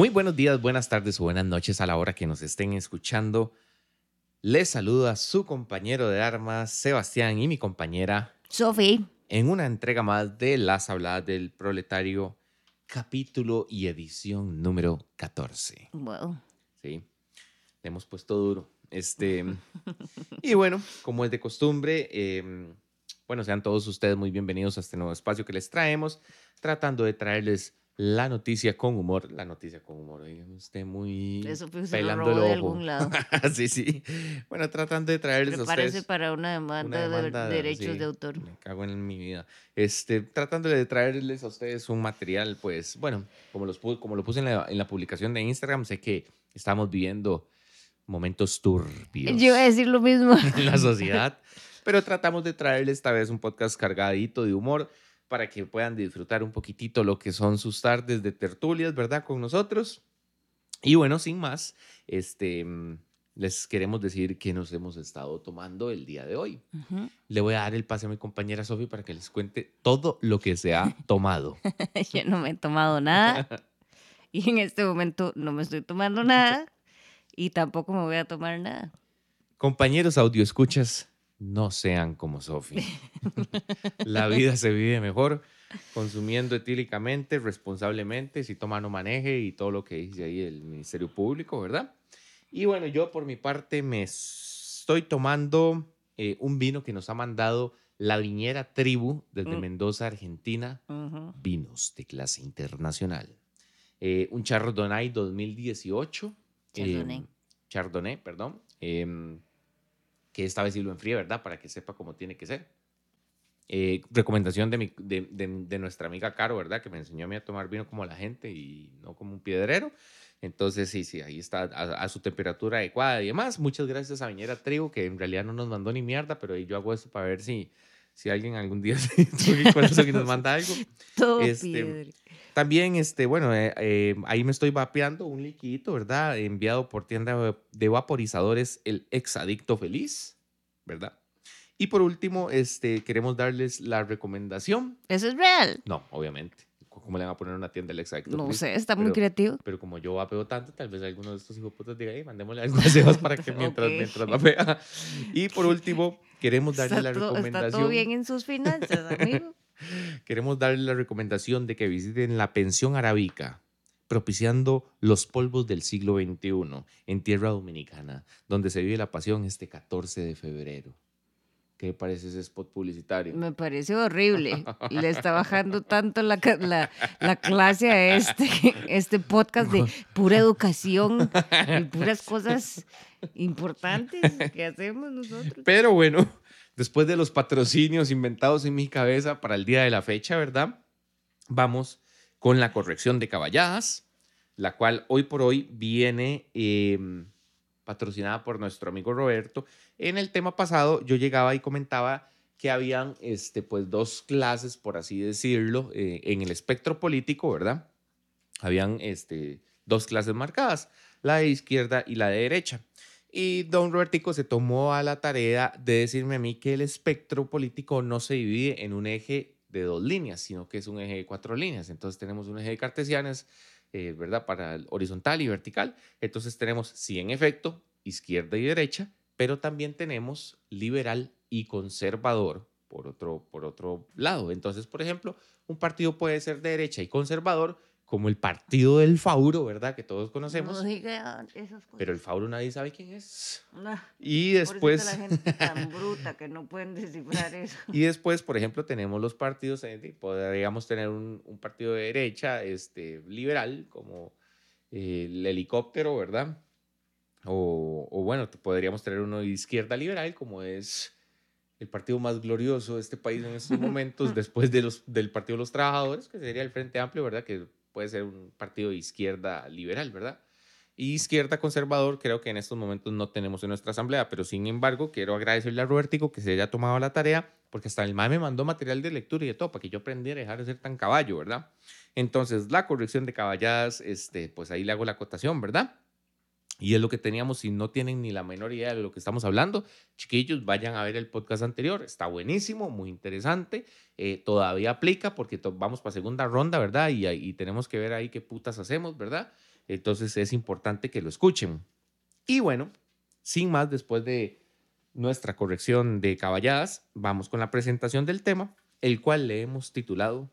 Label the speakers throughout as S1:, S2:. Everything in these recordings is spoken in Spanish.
S1: Muy buenos días, buenas tardes o buenas noches a la hora que nos estén escuchando. Les saluda su compañero de armas, Sebastián, y mi compañera
S2: Sofi.
S1: en una entrega más de Las Habladas del Proletario, capítulo y edición número 14.
S2: Wow.
S1: Sí, le hemos puesto duro. Este, y bueno, como es de costumbre, eh, bueno, sean todos ustedes muy bienvenidos a este nuevo espacio que les traemos, tratando de traerles la noticia con humor. La noticia con humor, usted muy
S2: Eso fue
S1: pelando
S2: de
S1: el ojo.
S2: algún lado.
S1: sí, sí. Bueno, tratando de traerles a
S2: Prepárese
S1: ustedes.
S2: para una demanda,
S1: una demanda,
S2: de derechos
S1: sí,
S2: de autor.
S1: Me cago en mi vida. Este, tratando de traerles a ustedes un material, pues, bueno, como, los, como lo puse en la, en la publicación de Instagram, sé que estamos viviendo momentos turbios
S2: Yo iba a decir lo mismo.
S1: en la sociedad, pero tratamos de traerles esta vez un podcast cargadito de humor para que puedan disfrutar un poquitito lo que son sus tardes de tertulias, ¿verdad? Con nosotros. Y bueno, sin más, este, mm, les queremos decir que nos hemos estado tomando el día de hoy. Le voy a dar el pase a mi compañera Sofi para que les cuente todo lo que se ha tomado.
S2: Yo no me he tomado nada. Y en este momento no me estoy tomando nada. Y tampoco me voy a tomar nada.
S1: Compañeros audio escuchas, no sean como Sofi. La vida se vive mejor consumiendo etílicamente, responsablemente, si toma no maneje y todo lo que dice ahí el Ministerio Público, ¿verdad? Y bueno, yo por mi parte me estoy tomando eh, un vino que nos ha mandado la viñera Tribu desde
S2: Mm.
S1: Mendoza, Argentina. Vinos de clase internacional. Eh, un Chardonnay 2018.
S2: Chardonnay.
S1: em, Chardonnay, perdón. Que esta vez sí lo enfríe, ¿verdad? Para que sepa cómo tiene que ser. Eh, recomendación de, mi- de, de- nuestra amiga Caro, ¿verdad? Que me enseñó a mí a tomar vino como la gente y no como un piedrero. Entonces, sí, sí, ahí está a, a su temperatura adecuada y demás. Muchas gracias a Viñera Tribu, que en realidad no nos mandó ni mierda, pero yo hago esto para ver si, si alguien algún día se toque el corazón y nos manda algo.
S2: Todo
S1: Este. También, este, bueno, eh, eh, ahí me estoy vapeando un liquidito, ¿verdad? Enviado por tienda de- de vaporizadores, el Exadicto Feliz, ¿verdad? Y por último, este, queremos darles la recomendación.
S2: ¿Eso es real?
S1: No, obviamente. ¿Cómo le van a poner una tienda el Exadicto
S2: No sé, está muy
S1: pero-
S2: creativo.
S1: Pero como yo vapeo tanto, tal vez alguno de estos hijos putas diga, hey, mandémosle algo a para que mientras,
S2: Ok.
S1: mientras vapea. Y por último, queremos darle
S2: Está
S1: la
S2: todo,
S1: recomendación.
S2: está todo bien en sus finanzas, amigo.
S1: Queremos darle la recomendación de que visiten la pensión arábica, propiciando los polvos del siglo XXI en tierra dominicana, donde se vive la pasión este 14 de febrero. ¿Qué parece ese spot publicitario?
S2: Me parece horrible. Le está bajando tanto la, la, la clase a este, este podcast de pura educación y puras cosas importantes que hacemos nosotros.
S1: Pero bueno, después de los patrocinios inventados en mi cabeza para el día de la fecha, ¿verdad? Vamos con la corrección de caballadas, la cual hoy por hoy viene eh, patrocinada por nuestro amigo Roberto. En el tema pasado yo llegaba y comentaba que habían este, pues, dos clases, por así decirlo, eh, en el espectro político, ¿verdad? Habían este, dos clases marcadas, la de izquierda y la de derecha. Y don Robertico se tomó a la tarea de decirme a mí que el espectro político no se divide en un eje de dos líneas, sino que es un eje de cuatro líneas. Entonces tenemos un eje de cartesianas, eh, ¿verdad? Para el horizontal y vertical. Entonces tenemos, sí, en efecto, izquierda y derecha, pero también tenemos liberal y conservador por otro, por otro lado. Entonces, por ejemplo, un partido puede ser de derecha y conservador, como el partido del Fauro, ¿verdad? Que todos conocemos.
S2: No diga esas cosas.
S1: Pero el Fauro nadie sabe quién es. Y después,
S2: la gente tan bruta que no pueden descifrar eso.
S1: y después, por ejemplo, tenemos los partidos, eh, podríamos tener un, un partido de derecha este, liberal, como eh, el helicóptero, ¿verdad? O, o bueno, podríamos tener uno de izquierda liberal, como es el partido más glorioso de este país en estos momentos, después de los, del Partido de los Trabajadores, que sería el Frente Amplio, ¿verdad? Que puede ser un partido de izquierda liberal, ¿verdad? Y izquierda conservador creo que en estos momentos no tenemos en nuestra asamblea, pero sin embargo quiero agradecerle a Robertico que se haya tomado la tarea, porque hasta el MAE me mandó material de lectura y de todo, para que yo aprendiera a dejar de ser tan caballo, ¿verdad? Entonces, la corrección de caballadas, este, pues ahí le hago la acotación, ¿verdad? Y es lo que teníamos, si no tienen ni la menor idea de lo que estamos hablando, chiquillos, vayan a ver el podcast anterior, está buenísimo, muy interesante, eh, todavía aplica porque to- vamos para segunda ronda, ¿verdad? Y, y tenemos que ver ahí qué putas hacemos, ¿verdad? Entonces es importante que lo escuchen. Y bueno, sin más, después de nuestra corrección de caballadas, vamos con la presentación del tema, el cual le hemos titulado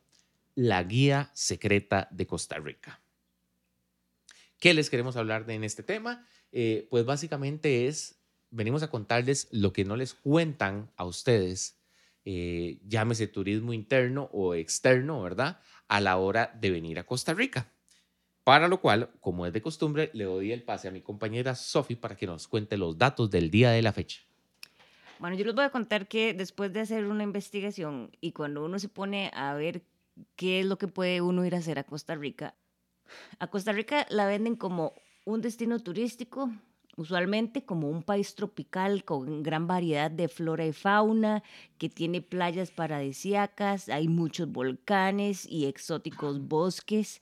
S1: La Guía Secreta de Costa Rica. ¿Qué les queremos hablar de en este tema? Eh, pues básicamente es, venimos a contarles lo que no les cuentan a ustedes, eh, llámese turismo interno o externo, ¿verdad? A la hora de venir a Costa Rica. Para lo cual, como es de costumbre, le doy el pase a mi compañera Sofi para que nos cuente los datos del día de la fecha.
S2: Bueno, yo les voy a contar que después de hacer una investigación y cuando uno se pone a ver qué es lo que puede uno ir a hacer a Costa Rica, a Costa Rica la venden como un destino turístico, usualmente como un país tropical con gran variedad de flora y fauna, que tiene playas paradisíacas, hay muchos volcanes y exóticos bosques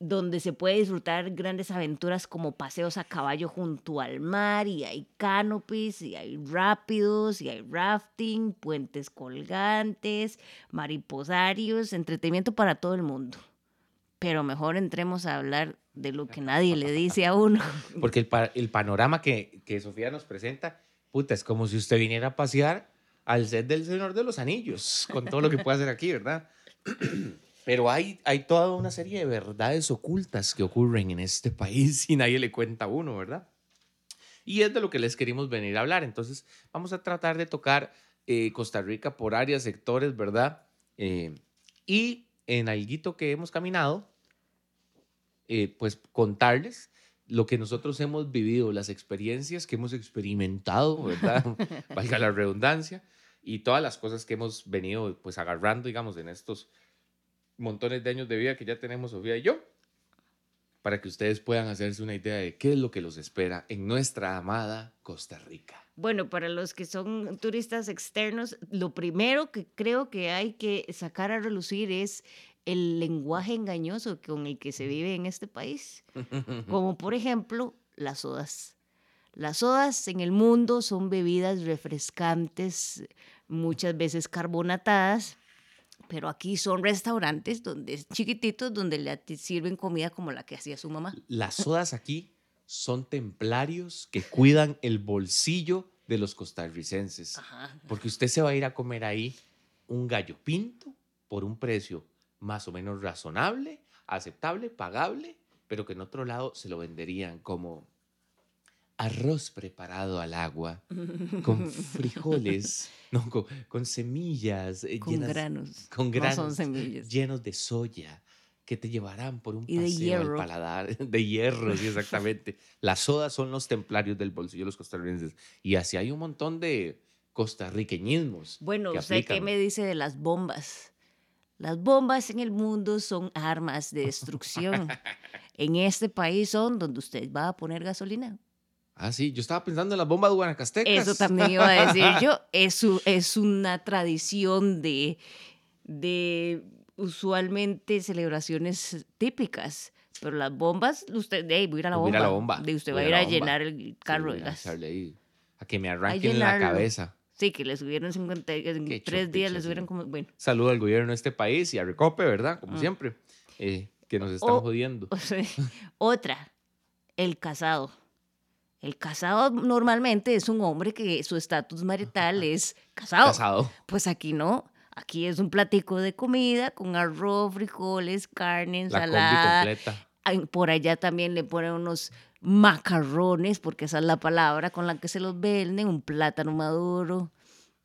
S2: donde se puede disfrutar grandes aventuras como paseos a caballo junto al mar y hay canopies y hay rápidos y hay rafting, puentes colgantes, mariposarios, entretenimiento para todo el mundo. Pero mejor entremos a hablar de lo que nadie le dice a uno.
S1: Porque el, el panorama que, que Sofía nos presenta, puta, es como si usted viniera a pasear al set del Señor de los Anillos, con todo lo que puede hacer aquí, ¿verdad? Pero hay, hay toda una serie de verdades ocultas que ocurren en este país y nadie le cuenta a uno, ¿verdad? Y es de lo que les queremos venir a hablar. Entonces, vamos a tratar de tocar eh, Costa Rica por áreas, sectores, ¿verdad? Eh, y en algo que hemos caminado, eh, pues contarles lo que nosotros hemos vivido, las experiencias que hemos experimentado, ¿verdad? Valga la redundancia, y todas las cosas que hemos venido pues agarrando, digamos, en estos montones de años de vida que ya tenemos Sofía y yo, para que ustedes puedan hacerse una idea de qué es lo que los espera en nuestra amada Costa Rica.
S2: Bueno, para los que son turistas externos, lo primero que creo que hay que sacar a relucir es el lenguaje engañoso con el que se vive en este país, como por ejemplo las sodas. Las sodas en el mundo son bebidas refrescantes, muchas veces carbonatadas, pero aquí son restaurantes donde chiquititos donde le sirven comida como la que hacía su mamá.
S1: Las sodas aquí son templarios que cuidan el bolsillo de los costarricenses. Porque usted se va a ir a comer ahí un gallo pinto por un precio más o menos razonable, aceptable, pagable, pero que en otro lado se lo venderían como arroz preparado al agua, con frijoles, no, con, semillas.
S2: Eh, con granos.
S1: Con granos.
S2: son semillas.
S1: Llenos de soya que te llevarán por un paseo al paladar. De hierro, sí, exactamente. Las sodas son los templarios del bolsillo de los costarricenses. Y así hay un montón de costarriqueñismos.
S2: Bueno, ¿usted qué me dice de las bombas? Las bombas en el mundo son armas de destrucción. en este país son donde usted va a poner gasolina.
S1: Ah, sí, yo estaba pensando en las bombas guanacastecas.
S2: Eso también iba a decir yo. Es, es una tradición de, de usualmente celebraciones típicas. Pero las bombas, usted, hey, voy a ir a la bomba. A la bomba. De usted va a ir a, llenar el carro de gas.
S1: A, que me arranquen la cabeza.
S2: Sí, que le subieron 50, en tres días le subieron como, bueno.
S1: Saludo al gobierno de este país y a Recope, ¿verdad? Como ah. siempre, eh, que nos están jodiendo.
S2: otra, el casado. El casado normalmente es un hombre que su estatus marital es casado. Casado. Pues aquí no. Aquí es un platico de comida con arroz, frijoles, carne, ensalada. Por allá también le ponen unos macarrones, porque esa es la palabra con la que se los venden, un plátano maduro.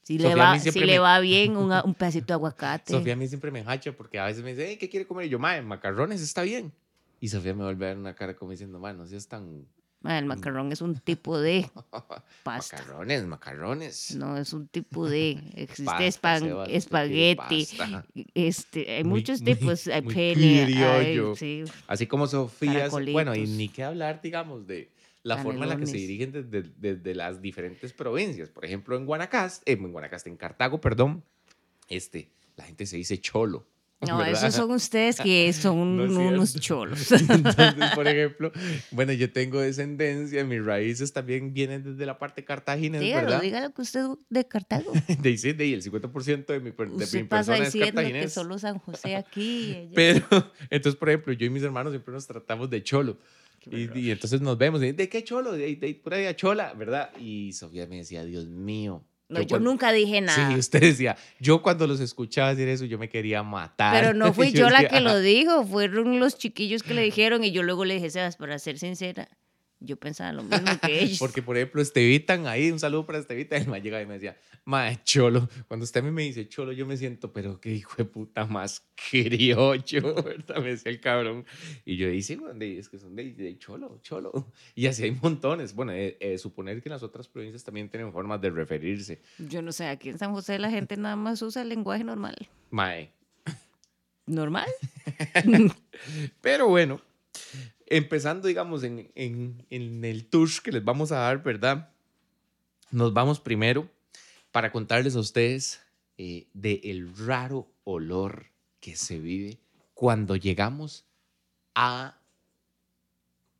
S2: Si, le va, si le va bien, un pedacito de aguacate.
S1: Sofía a mí siempre me hacha porque a veces me dice, ¿qué quiere comer? Y yo, madre, macarrones está bien. Y Sofía me vuelve a dar una cara como diciendo, madre, no seas tan
S2: el macarrón es un tipo de pasta.
S1: Macarrones, macarrones.
S2: No, es un tipo de. Existe espagueti. Este, hay muchos tipos. Hay pene.
S1: Así como Sofía. Bueno, y ni qué hablar, digamos, de la forma en la que se dirigen desde, desde, las diferentes provincias. Por ejemplo, en Guanacaste, eh, en Guanacaste, en Cartago, perdón, este, la gente se dice cholo.
S2: No,
S1: ¿verdad?
S2: esos son ustedes que son
S1: No
S2: unos cholos.
S1: Entonces, por ejemplo, bueno, yo tengo descendencia, mis raíces también vienen desde la parte cartaginés,
S2: Dígalo,
S1: ¿verdad?
S2: dígalo que usted de Cartago.
S1: De, sí, de, el 50% de mi, de
S2: Usted
S1: mi
S2: pasa
S1: persona es
S2: diciendo que solo San José aquí. y allá.
S1: Pero, entonces, por ejemplo, yo y mis hermanos siempre nos tratamos de cholo. Y, y entonces nos vemos, ¿de qué cholo? De, de pura de chola, ¿verdad? Y Sofía me decía, Dios mío.
S2: No, yo
S1: cuando-
S2: nunca dije nada.
S1: Sí, usted decía, yo cuando los escuchaba decir eso, yo me quería matar.
S2: Pero no fui
S1: Yo
S2: yo la
S1: decía,
S2: que lo dijo, fueron los chiquillos que le dijeron y yo luego le dije, Sebas, para ser sincera, yo pensaba lo mismo que ellos.
S1: Porque, por ejemplo, Estevitan, ahí, un saludo para Estevitan, él me llega y me decía, mae, cholo. Cuando usted a mí me dice cholo, yo me siento, pero qué hijo de puta más criollo, ¿verdad? Me decía el cabrón. Y yo dije, sí, es que son de, de cholo, cholo. Y así hay montones. Bueno, eh, eh, suponer que en las otras provincias también tienen formas de referirse.
S2: Yo no sé, aquí en San José la gente nada más usa el lenguaje normal.
S1: Mae.
S2: ¿Normal?
S1: Pero bueno, empezando, digamos, en, en, en el tour que les vamos a dar, ¿verdad? Nos vamos primero para contarles a ustedes eh, de el raro olor que se vive cuando llegamos a...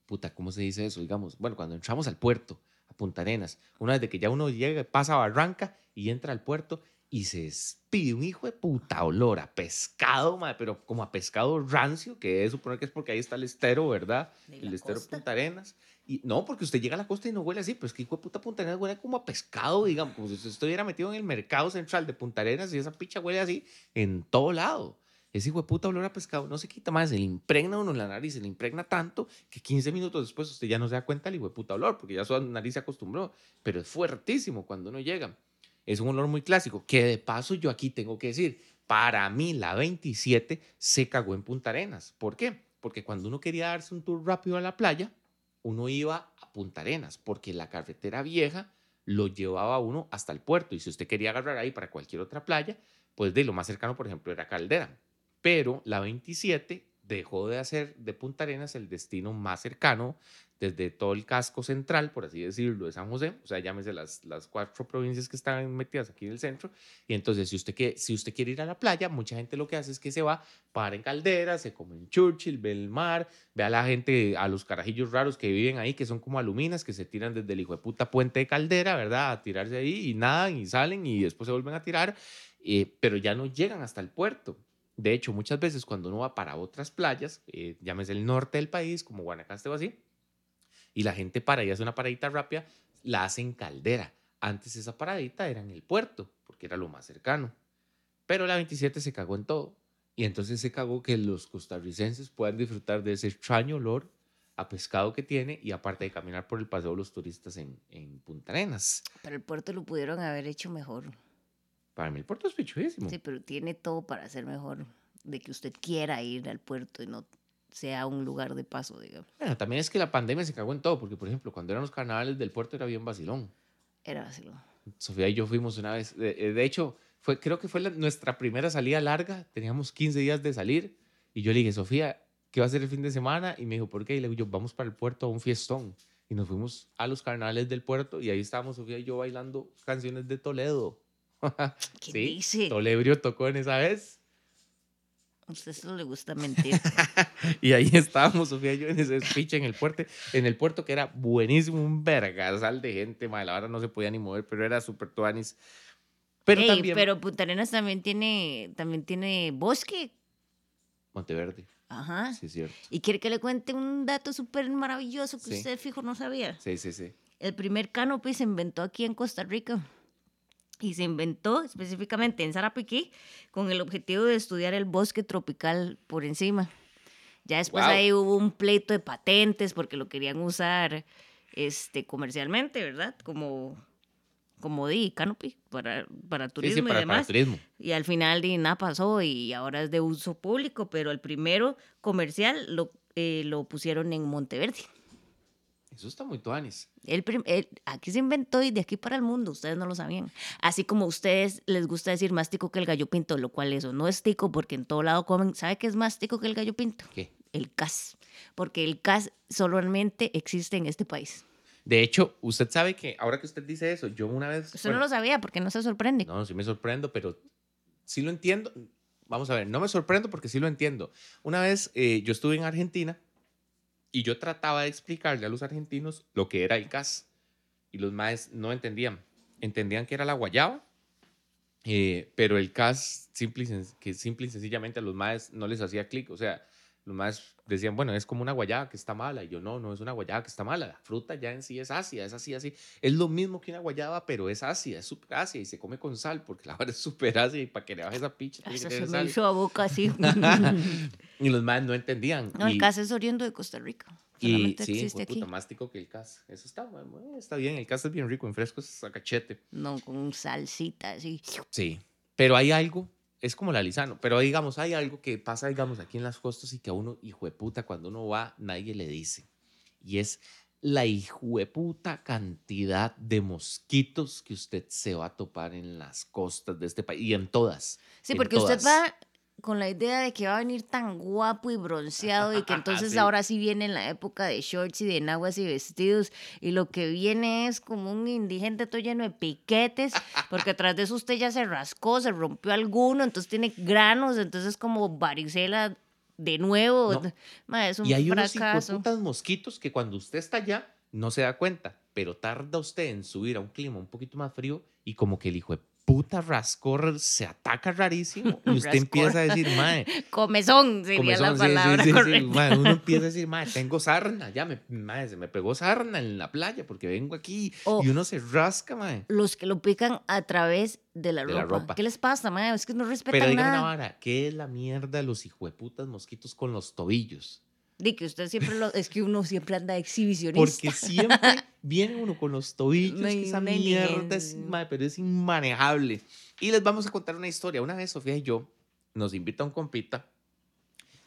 S1: Puta, ¿cómo se dice eso? Digamos, bueno, cuando entramos al puerto, a Punta Arenas, una vez que ya uno llega, pasa a Barranca y entra al puerto y se despide un hijo de puta olor a pescado, mae, pero como a pescado rancio, que es suponer que es porque ahí está el estero, ¿verdad?
S2: ¿De
S1: el estero
S2: costa?
S1: Punta Arenas. Y no, porque usted llega a la costa y no huele así, pero es que hijo de puta Punta Arenas huele como a pescado, digamos, como si usted estuviera metido en el mercado central de Punta Arenas y esa picha huele así en todo lado. Ese hijo de puta olor a pescado no se quita más, se le impregna uno en la nariz, se le impregna tanto que 15 minutos después usted ya no se da cuenta del hijo de puta olor, porque ya su nariz se acostumbró, pero es fuertísimo cuando uno llega. Es un olor muy clásico, que de paso yo aquí tengo que decir, para mí la 27 se cagó en Punta Arenas. ¿Por qué? Porque cuando uno quería darse un tour rápido a la playa, uno iba a Punta Arenas, porque la carretera vieja lo llevaba uno hasta el puerto. Y si usted quería agarrar ahí para cualquier otra playa, pues de lo más cercano, por ejemplo, era Caldera. Pero la 27 dejó de hacer de Punta Arenas el destino más cercano desde todo el casco central, por así decirlo, de San José, o sea, llámese las, las cuatro provincias que están metidas aquí en el centro, y entonces si usted, quiere, si usted quiere ir a la playa, mucha gente lo que hace es que se va, para en Caldera, se come en Churchill, ve el mar, ve a la gente, a los carajillos raros que viven ahí, que son como aluminas, que se tiran desde el hijo de puta puente de Caldera, ¿verdad? A tirarse ahí y nadan y salen y después se vuelven a tirar, eh, pero ya no llegan hasta el puerto. De hecho, muchas veces cuando uno va para otras playas, eh, llámese el norte del país, como Guanacaste o así, y la gente para y hace una paradita rápida, la hace en Caldera. Antes esa paradita era en el puerto, porque era lo más cercano. Pero la 27 se cagó en todo. Y entonces se cagó que los costarricenses puedan disfrutar de ese extraño olor a pescado que tiene y aparte de caminar por el paseo de los turistas en, en Punta Arenas.
S2: Pero el puerto lo pudieron haber hecho mejor.
S1: Para mí el puerto es pichudísimo.
S2: Sí, pero tiene todo para ser mejor. De que usted quiera ir al puerto y no sea un lugar de paso, digamos.
S1: Bueno, también es que la pandemia se cagó en todo, porque por ejemplo, cuando eran los carnavales del puerto era bien vacilón.
S2: Era vacilón.
S1: Sofía y yo fuimos una vez. De, eh, de hecho, fue, creo que fue la- nuestra primera salida larga. Teníamos 15 días de salir. Y yo le dije, Sofía, ¿qué va a ser el fin de semana? Y me dijo, ¿por qué? Y le digo, yo, vamos para el puerto a un fiestón. Y nos fuimos a los carnavales del puerto. Y ahí estábamos Sofía y yo bailando canciones de Toledo.
S2: ¿Qué
S1: sí,
S2: dice?
S1: Tolebrio tocó en esa vez.
S2: A usted solo le gusta mentir.
S1: Y ahí estábamos, Sofía y yo, en ese speech en el puerto, en el puerto que era buenísimo, un vergasal de gente, madre, la verdad no se podía ni mover, pero era súper tuanis. Pero
S2: Ey,
S1: también
S2: pero Punta Arenas también tiene, también tiene bosque.
S1: Monteverde,
S2: Ajá.
S1: sí es cierto.
S2: Y quiere que le cuente un dato súper maravilloso que
S1: Sí.
S2: usted fijo no sabía.
S1: Sí, sí, sí.
S2: El primer canopy se inventó aquí en Costa Rica. Y se inventó específicamente en Sarapiquí con el objetivo de estudiar el bosque tropical por encima. Ya después
S1: Wow.
S2: ahí hubo un pleito de patentes porque lo querían usar este, comercialmente, ¿verdad? Como, como di canopy para, para turismo
S1: sí, para,
S2: y
S1: para turismo.
S2: Y al final di, nada pasó y ahora es de uso público, pero el primero comercial lo, eh, lo pusieron en Monteverde.
S1: Eso está muy tuanis.
S2: El el- aquí se inventó y de aquí para el mundo, ustedes no lo sabían. Así como a ustedes les gusta decir más tico que el gallo pinto, lo cual eso no es tico porque en todo lado comen. ¿Sabe qué es más tico que el gallo pinto?
S1: ¿Qué?
S2: El cas. Porque el cas solamente existe en este país.
S1: De hecho, usted sabe que ahora que usted dice eso, yo una vez...
S2: Usted no
S1: bueno,
S2: lo sabía porque no se sorprende.
S1: No, sí me sorprendo, pero sí lo entiendo. vamos a ver, no me sorprendo porque sí lo entiendo. Una vez eh, yo estuve en Argentina y yo trataba de explicarle a los argentinos lo que era el CAS y los maes no entendían. Entendían que era la guayaba, eh, pero el CAS simple que simple y sencillamente a los maes no les hacía clic. O sea, los maes decían, bueno, es como una guayaba que está mala. Y yo, no, no es una guayaba que está mala. La fruta ya en sí es ácida, es así, así. Es lo mismo que una guayaba, pero es ácida, es súper ácida y se come con sal porque la vara es súper ácida y para que le baje esa picha tiene que
S2: se me
S1: sal.
S2: hizo a boca así.
S1: Y los maes no entendían.
S2: No, el
S1: y,
S2: caso es oriundo de Costa Rica.
S1: y sí,
S2: existe
S1: puta,
S2: aquí.
S1: más tico que el cas. Eso está, está bien. El cas es bien rico, en fresco es a cachete.
S2: No, con salsita así.
S1: Sí. Pero hay algo, es como la lisano, pero digamos, hay algo que pasa, digamos, aquí en las costas y que a uno, hijo de puta, cuando uno va, nadie le dice. Y es la hijo de puta cantidad de mosquitos que usted se va a topar en las costas de este país y en todas.
S2: Sí, porque usted va con la idea de que va a venir tan guapo y bronceado y que entonces
S1: Sí.
S2: ahora sí viene la época de shorts y de enaguas y vestidos y lo que viene es como un indigente todo lleno de piquetes porque tras de eso usted ya se rascó, se rompió alguno, entonces tiene granos, entonces es como varicela de nuevo.
S1: No.
S2: Ma, es un
S1: Y hay unos
S2: fracaso.
S1: putas mosquitos que cuando usted está allá no se da cuenta, pero tarda usted en subir a un clima un poquito más frío y como que el hijo de puta rascor se ataca rarísimo y usted empieza a decir, mae,
S2: Comezón sería la
S1: comezón, sí, sí,
S2: palabra
S1: sí, sí,
S2: correcta.
S1: mae, uno empieza a decir, mae, tengo sarna, ya me, mae, se me pegó sarna en la playa porque vengo aquí
S2: O-
S1: y uno se rasca, mae.
S2: Los que lo pican a través de la,
S1: De la
S2: ropa.
S1: ropa.
S2: ¿Qué les pasa, ma? Es que no respetan
S1: Pero dígame una
S2: nada.
S1: vara, ¿qué es la mierda de los hijueputas mosquitos con los tobillos?
S2: Di que usted siempre lo, es que uno siempre anda exhibicionista.
S1: Porque siempre viene uno con los tobillos, que
S2: hay
S1: esa mierda es, pero es inmanejable. Y les vamos a contar una historia. Una vez Sofía y yo nos invita un compita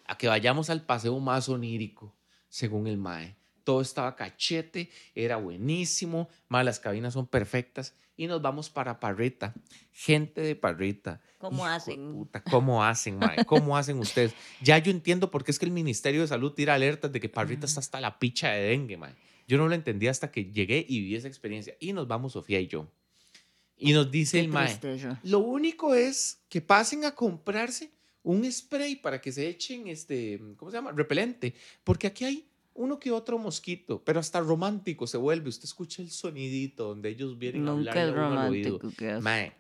S1: a que vayamos al paseo más onírico, según el mae. Todo estaba cachete, era buenísimo, mae, las cabinas son perfectas y nos vamos para Parrita. Gente de Parrita.
S2: ¿Cómo
S1: Hijo
S2: hacen?
S1: puta, ¿Cómo hacen, mae? ¿Cómo hacen ustedes? Ya yo entiendo por qué es que el Ministerio de Salud tira alertas de que Parrita está hasta la picha de dengue, mae. Yo no lo entendí hasta que llegué y viví esa experiencia. Y nos vamos Sofía y yo. Y nos dice
S2: Qué
S1: el mae, lo único es que pasen a comprarse un spray para que se echen este, ¿cómo se llama? Repelente, porque aquí hay uno que otro mosquito, pero hasta romántico se vuelve. Usted escucha el sonidito donde ellos vienen a
S2: Nunca
S1: a al oído.
S2: romántico. ¿qué hace?
S1: Mae,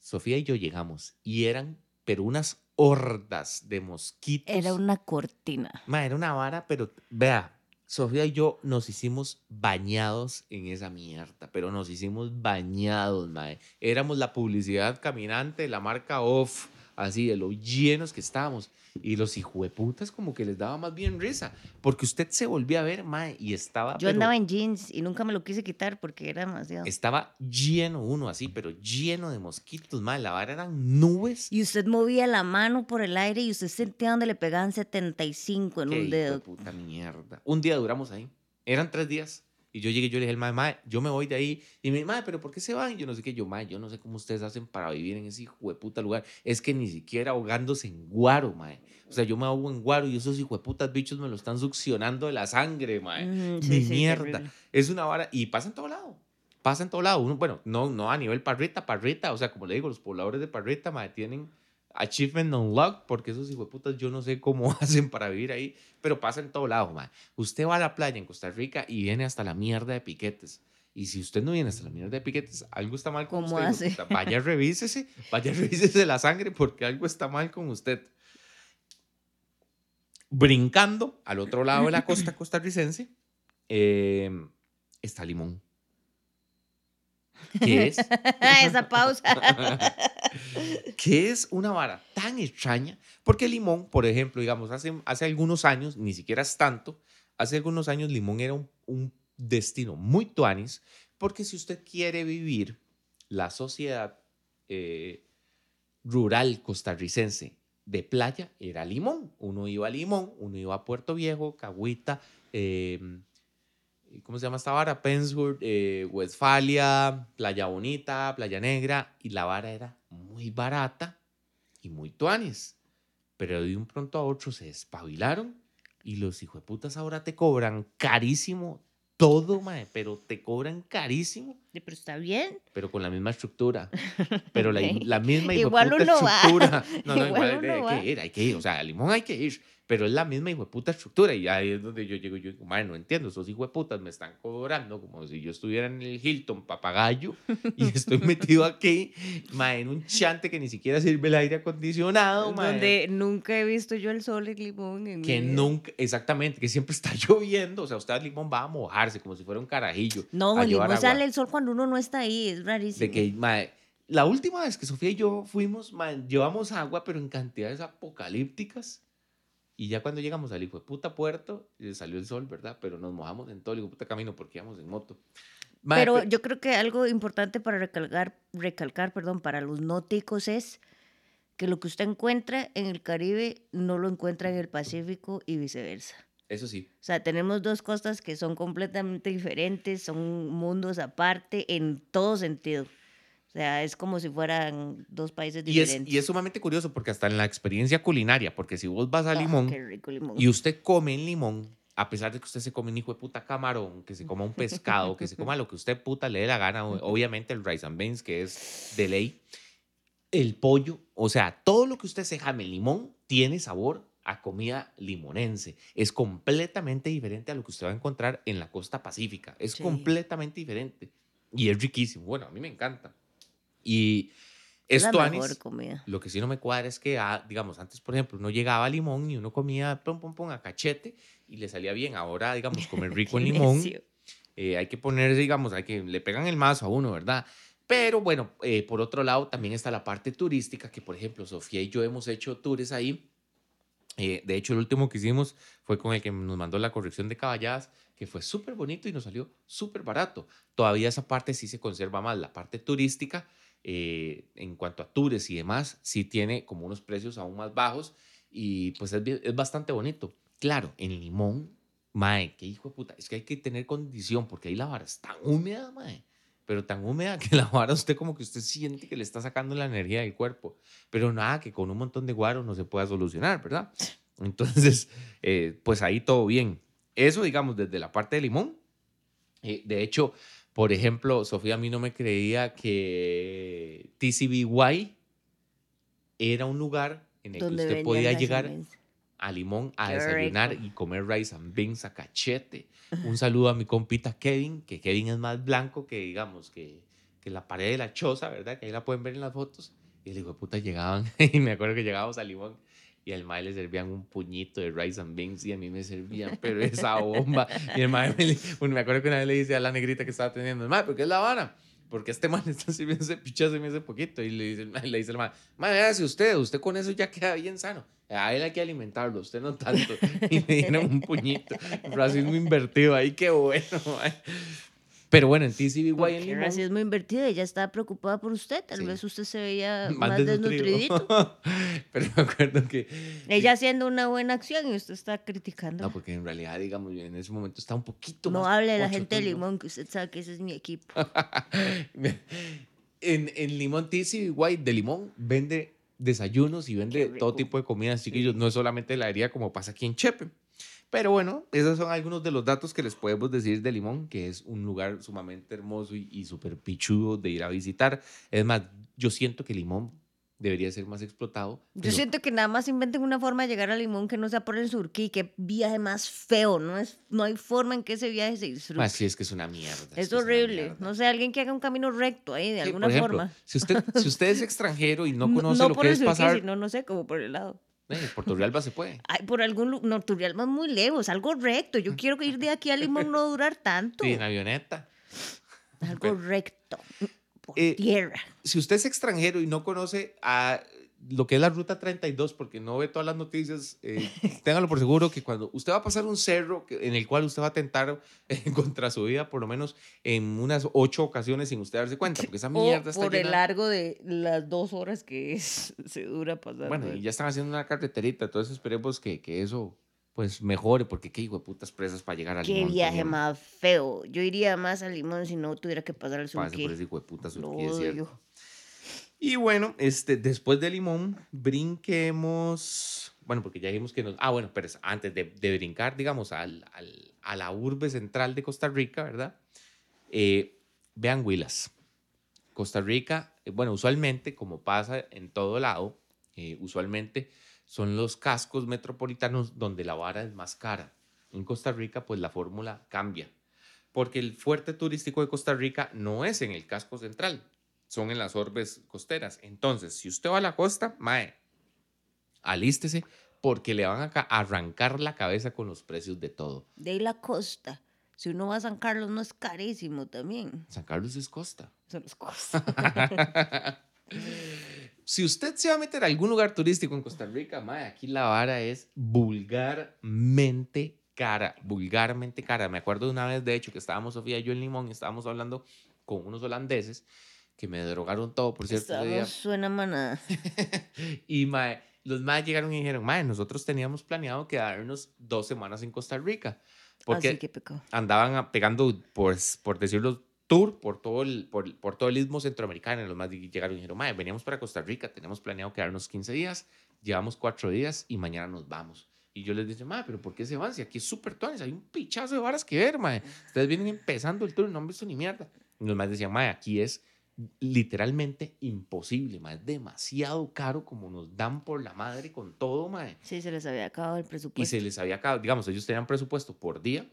S1: Sofía y yo llegamos y eran, pero unas hordas de mosquitos.
S2: Era una cortina.
S1: Mae, era una vara, pero vea, Sofía y yo nos hicimos bañados en esa mierda, pero nos hicimos bañados, mae. Éramos la publicidad caminante de la marca Off, así de lo llenos que estábamos. Y los hijueputas como que les daba más bien risa, porque usted se volvía a ver, mae, y estaba...
S2: Yo
S1: pero
S2: andaba en jeans y nunca me lo quise quitar porque era demasiado.
S1: Estaba lleno uno así, pero lleno de mosquitos, mae. La vara eran nubes.
S2: Y usted movía la mano por el aire y usted sentía donde le pegaban 75 en
S1: Qué
S2: un dedo.
S1: puta mierda. Un día duramos ahí. Eran tres días. Y yo llegué, yo le dije al mae, mae, yo me voy de ahí. Y me dice, mae, ¿pero por qué se van? Y yo no sé qué. Yo, mae, yo no sé cómo ustedes hacen para vivir en ese hijo de puta lugar. Es que ni siquiera ahogándose en guaro, mae. O sea, yo me ahogo en guaro y esos hijo de putas bichos me lo están succionando de la sangre, mae.
S2: Mm, sí,
S1: Ni
S2: sí,
S1: mierda. Es una vara. Y pasa en todo lado. Pasa en todo lado. Uno, bueno, no, no a nivel parrita, parrita. O sea, como le digo, los pobladores de parrita, mae, tienen achievement unlocked, porque esos hijueputas yo no sé cómo hacen para vivir ahí, pero pasa en todo lado, mae. Usted va a la playa en Costa Rica y viene hasta la mierda de piquetes. Y si usted no viene hasta la mierda de piquetes, algo está mal con
S2: ¿Cómo
S1: usted.
S2: hace?
S1: Vaya, revísese, vaya, revísese la sangre porque algo está mal con usted. Brincando al otro lado de la costa costarricense, eh, está Limón. ¿Qué es?
S2: Esa pausa.
S1: que es una vara tan extraña, porque Limón, por ejemplo, digamos, hace, hace algunos años, ni siquiera es tanto, hace algunos años Limón era un, un destino muy tuanis, porque si usted quiere vivir la sociedad eh, rural costarricense de playa, era Limón. Uno iba a Limón, uno iba a Puerto Viejo, Cahuita, eh, ¿cómo se llama esta vara? Penswood, eh, Westfalia, Playa Bonita, Playa Negra, y la vara era muy barata y muy tuanis. Pero de un pronto a otro se despabilaron y los hijueputas ahora te cobran carísimo todo, mae, pero te cobran carísimo.
S2: Pero está bien.
S1: pero con la misma estructura. Pero la, la misma
S2: Igual uno va.
S1: estructura. No, no,
S2: Igual
S1: igual,
S2: uno
S1: hay
S2: va.
S1: que ir, hay que ir. O sea, al limón hay que ir. Pero es la misma hijueputa estructura. Y ahí es donde yo llego yo digo, madre, no entiendo. Esos hijueputas me están cobrando como si yo estuviera en el Hilton papagayo y estoy metido aquí, madre, en un chante que ni siquiera sirve el aire acondicionado, madre.
S2: Donde nunca he visto yo el sol en limón. En
S1: Que nunca, exactamente, que siempre está lloviendo. O sea, usted al limón va a mojarse como si fuera un carajillo.
S2: No,
S1: a
S2: limón sale el sol cuando uno no está ahí, es rarísimo.
S1: De que, mae, la última vez que Sofía y yo fuimos, mae, llevamos agua, pero en cantidades apocalípticas. Y ya cuando llegamos al hijo de puta puerto, eh, salió el sol, ¿verdad? Pero nos mojamos en todo el hijo puta camino porque íbamos en moto. Mae,
S2: Pero
S1: pe-
S2: yo creo que algo importante para recalcar, recalcar perdón, para los nóticos es que lo que usted encuentra en el Caribe no lo encuentra en el Pacífico y viceversa.
S1: Eso sí,
S2: O sea, tenemos dos costas que son completamente diferentes, son mundos aparte en todo sentido. O sea, es como si fueran dos países
S1: y es,
S2: diferentes.
S1: y es sumamente curioso porque hasta en la experiencia culinaria, porque si vos vas a
S2: Ah,
S1: Limón
S2: limón.
S1: y usted come en Limón, a pesar de que usted se come un hijo de puta camarón, que se coma un pescado, que se coma lo que usted puta le dé la gana, obviamente el rice and beans, que es de ley, el pollo, o sea, todo lo que usted se jame Limón tiene sabor a comida limonense. Es completamente diferente a lo que usted va a encontrar en la costa pacífica. Es
S2: Sí.
S1: completamente diferente. Y es riquísimo. Bueno, a mí me encanta. Y
S2: es la
S1: esto,
S2: mejor
S1: Anis,
S2: comida.
S1: lo que sí no me cuadra es que, ah, digamos, antes, por ejemplo, uno llegaba a limón y uno comía pum, pum, pum, a cachete y le salía bien. Ahora, digamos, comer rico en limón, eh, hay que poner, digamos, hay que, le pegan el mazo a uno, ¿verdad? Pero bueno, eh, por otro lado, también está la parte turística, que por ejemplo, Sofía y yo hemos hecho tours ahí. Eh, de hecho, el último que hicimos fue con el que nos mandó la corrección de caballadas, que fue súper bonito y nos salió súper barato. Todavía esa parte sí se conserva más, la parte turística, eh, en cuanto a tours y demás, sí tiene como unos precios aún más bajos y pues es, es bastante bonito. Claro, en Limón, mae, qué hijo de puta, es que hay que tener condición porque ahí la vara es tan húmeda, mae, pero tan húmeda que la vara usted como que usted siente que le está sacando la energía del cuerpo, pero nada, que con un montón de guaro no se pueda solucionar, ¿verdad? Entonces, eh, pues ahí todo bien. Eso, digamos, desde la parte de Limón. Eh, de hecho, por ejemplo, Sofía a mí no me creía que TCBY era un lugar en el que usted podía llegar. A Limón a
S2: Qué
S1: desayunar
S2: rico.
S1: y comer rice and beans a cachete. Un saludo a mi compita Kevin, que Kevin es más blanco que, digamos, que, que la pared de la choza, ¿verdad? Que ahí la pueden ver en las fotos. Y el hijo de puta llegaban, y me acuerdo que llegábamos a Limón y al mae le servían un puñito de rice and beans y a mí me servían, pero esa bomba. Y el mae me, bueno, me acuerdo que una vez le dice a la negrita que estaba teniendo, mae, ¿por qué es la Habana? Porque este man está sirviendo ese pichazo y me hace poquito. Y le dice, le dice el man, mae, véase usted, usted con eso ya queda bien sano. A él hay que alimentarlo, usted no tanto. Y me dieron un puñito. Racismo invertido ahí, qué bueno, mae. Pero bueno, en TCBY en
S2: Porque
S1: Limón,
S2: racismo invertido, ella estaba preocupada por usted. Tal
S1: Sí.
S2: vez usted se veía
S1: más
S2: desnutridito.
S1: Pero me acuerdo que
S2: Ella haciendo una buena acción y usted está criticando.
S1: No, porque en realidad, digamos, en ese momento está un poquito
S2: No
S1: más
S2: hable de la gente de
S1: ¿no?
S2: Limón, que usted sabe que ese es mi equipo.
S1: en, en Limón TCBY de Limón vende desayunos y vende todo tipo de comidas, chiquillos. No es solamente heladería como pasa aquí en Chepe. Pero bueno, esos son algunos de los datos que les podemos decir de Limón, que es un lugar sumamente hermoso y, y súper pichudo de ir a visitar. Es más, yo siento que Limón debería ser más explotado.
S2: Yo siento que nada más inventen una forma de llegar a Limón que no sea por el surquí. Qué viaje más feo. No, es, no hay forma en que ese viaje se disfrute.
S1: Así es que es una mierda.
S2: es
S1: que una
S2: horrible.
S1: mierda.
S2: No sé, alguien que haga un camino recto ahí, de
S1: Sí,
S2: alguna
S1: por ejemplo,
S2: forma.
S1: Si usted, si usted es extranjero y no
S2: No-
S1: conoce
S2: no
S1: lo
S2: por
S1: que
S2: el
S1: es
S2: surquí,
S1: pasar,
S2: sino, no sé, como por el lado.
S1: Eh, por Turrialba se puede.
S2: Ay, por algún lugar. No, Turrialba es muy lejos, algo recto. Yo quiero ir de aquí a Limón no durar tanto.
S1: Sí, en avioneta.
S2: Algo
S1: Pero-
S2: recto. Por
S1: Eh,
S2: tierra.
S1: Si usted es extranjero y no conoce a lo que es la ruta 32, porque no ve todas las noticias, eh, téngalo por seguro que cuando usted va a pasar un cerro en el cual usted va a tentar eh, contra su vida, por lo menos en unas ocho ocasiones sin usted darse cuenta, porque esa mierda
S2: o
S1: está
S2: por el largo de las dos horas que es- se dura pasar.
S1: Bueno, y ya están haciendo una carreterita, entonces esperemos que, que eso pues mejore, porque qué hijo de putas presas para llegar al
S2: Qué
S1: Limón
S2: viaje
S1: también.
S2: más feo. Yo iría más a Limón si no tuviera que pasar el
S1: Pase
S2: surquí.
S1: por ese hijo de puta surquí, es cierto. Y bueno, este, después de Limón, brinquemos. Bueno, porque ya dijimos que nos. Ah, bueno, pero es antes de, de brincar, digamos, al, al- a la urbe central de Costa Rica, ¿verdad? Eh, vean Huilas. Costa Rica, eh, bueno, usualmente, como pasa en todo lado, eh, usualmente son los cascos metropolitanos donde la vara es más cara. En Costa Rica, pues la fórmula cambia, porque el fuerte turístico de Costa Rica no es en el casco central, son en las orbes costeras. Entonces, si usted va a la costa, mae, alístese porque le van a ca- arrancar la cabeza con los precios de todo.
S2: De ahí la costa. Si uno va a San Carlos, no es carísimo también.
S1: San Carlos es costa.
S2: Son las costas.
S1: Si usted se va a meter a algún lugar turístico en Costa Rica, mae, aquí la vara es vulgarmente cara, vulgarmente cara. Me acuerdo de una vez, de hecho, que estábamos Sofía y yo en Limón y estábamos hablando con unos holandeses que me drogaron todo, por cierto, día.
S2: Suena manada.
S1: Y mae, los más llegaron y dijeron, mae, nosotros teníamos planeado quedarnos dos semanas en Costa Rica. Porque
S2: Así que
S1: andaban pegando, pues, por decirlo, tour por todo el, por, por todo el istmo centroamericano. Y los más llegaron y dijeron, mae, veníamos para Costa Rica, teníamos planeado quedarnos 15 días, llevamos cuatro días y mañana nos vamos. Y yo les dije, mae, pero ¿por qué se van? Si aquí es súper tones, hay un pichazo de varas que ver, mae. Ustedes vienen empezando el tour y no han visto ni mierda. Y los más decían, mae, aquí es literalmente imposible, mae. Es demasiado caro como nos dan por la madre con todo, mae
S2: Sí, se les había acabado el
S1: y
S2: presupuesto.
S1: se les había acabado, digamos, ellos tenían presupuesto por día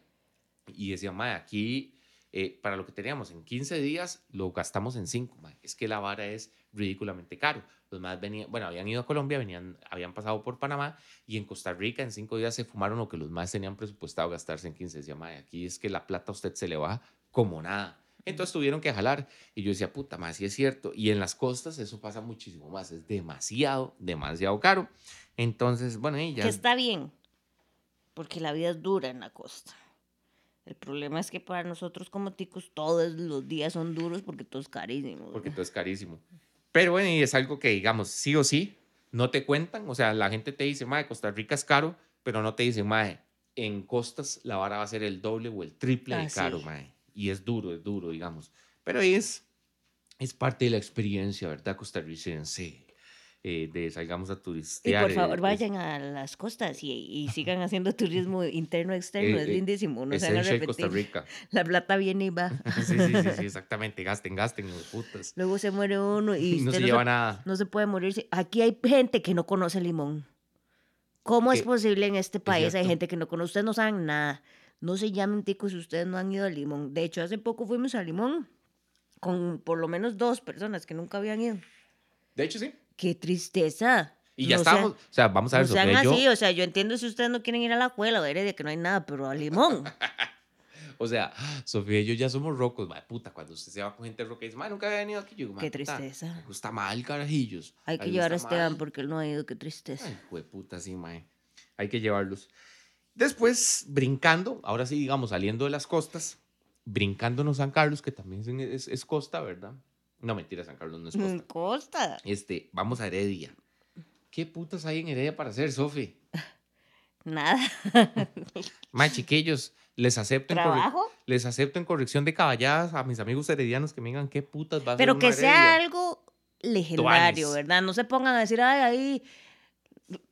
S1: y decían, mae, aquí eh, para lo que teníamos en 15 días lo gastamos en 5, es que la vara es ridículamente caro. Los más venían, bueno, habían ido a Colombia, venían, habían pasado por Panamá y en Costa Rica en 5 días se fumaron lo que los más tenían presupuestado gastarse en 15. Decía, mae, aquí es que la plata a usted se le va como nada. Entonces tuvieron que jalar. Y yo decía, puta, más sí es cierto. Y en las costas eso pasa muchísimo más. Es demasiado, demasiado caro. Entonces, bueno, y ya.
S2: Que está bien, porque la vida es dura en la costa. El problema es que para nosotros como ticos todos los días son duros porque todo es carísimo.
S1: porque todo es carísimo. Pero bueno, y es algo que, digamos, sí o sí, no te cuentan. O sea, la gente te dice, mae, Costa Rica es caro, pero no te dicen, mae, en costas la vara va a ser el doble o el triple de
S2: Ah,
S1: caro,
S2: sí.
S1: mae. Y es duro, es duro, digamos. Pero es, es parte de la experiencia, ¿verdad? Costarricense. eh, de salgamos a
S2: Y
S1: turistear.
S2: por
S1: eh,
S2: favor,
S1: es-
S2: vayan a las costas y, y sigan haciendo turismo interno externo,
S1: Eh,
S2: es
S1: eh,
S2: lindísimo, no se van a
S1: Costa. Rica.
S2: La plata viene y va.
S1: sí, sí, sí, sí, exactamente. Gasten, gasten, los putas.
S2: Luego se muere uno y,
S1: Y no se lleva nada.
S2: no se puede morir. Aquí hay gente que no conoce limón. ¿Cómo es
S1: Que-
S2: posible en este país? Hay
S1: cierto.
S2: gente que no conoce. Ustedes no saben nada. No se llamen ticos si ustedes no han ido a Limón. De hecho, hace poco fuimos a Limón con por lo menos dos personas que nunca habían ido.
S1: De hecho, sí.
S2: ¡Qué tristeza!
S1: Y ya
S2: No
S1: estábamos. O sea, vamos a ver,
S2: No sean
S1: y yo-
S2: así, o sea, yo entiendo si ustedes no quieren ir a la escuela o de que no hay nada, pero a Limón.
S1: O sea, Sofía y yo ya somos rocos, madre puta. Cuando usted se va con gente roca y dice, madre, nunca había venido aquí. Yo digo,
S2: Qué
S1: "Mae, puta,
S2: tristeza.
S1: me gusta mal, carajillos.
S2: Hay que llevar a Esteban
S1: mal".
S2: porque él no ha ido, qué tristeza.
S1: Ay, puta, sí, mae. Hay que llevarlos. Después, brincando, ahora sí, digamos, saliendo de las costas, brincándonos San Carlos, que también es, costa, ¿verdad? No, mentira, San Carlos no es costa.
S2: Costa.
S1: Este, vamos a Heredia. ¿Qué putas hay en Heredia para hacer, Sofi?
S2: Nada.
S1: Mae, chiquillos, les acepto, en
S2: ¿Trabajo?
S1: les acepto en corrección de caballadas a mis amigos heredianos que me digan qué putas va a hacer
S2: Pero que sea
S1: Heredia?"
S2: algo legendario. ¿verdad? No se pongan a decir, ay, ahí.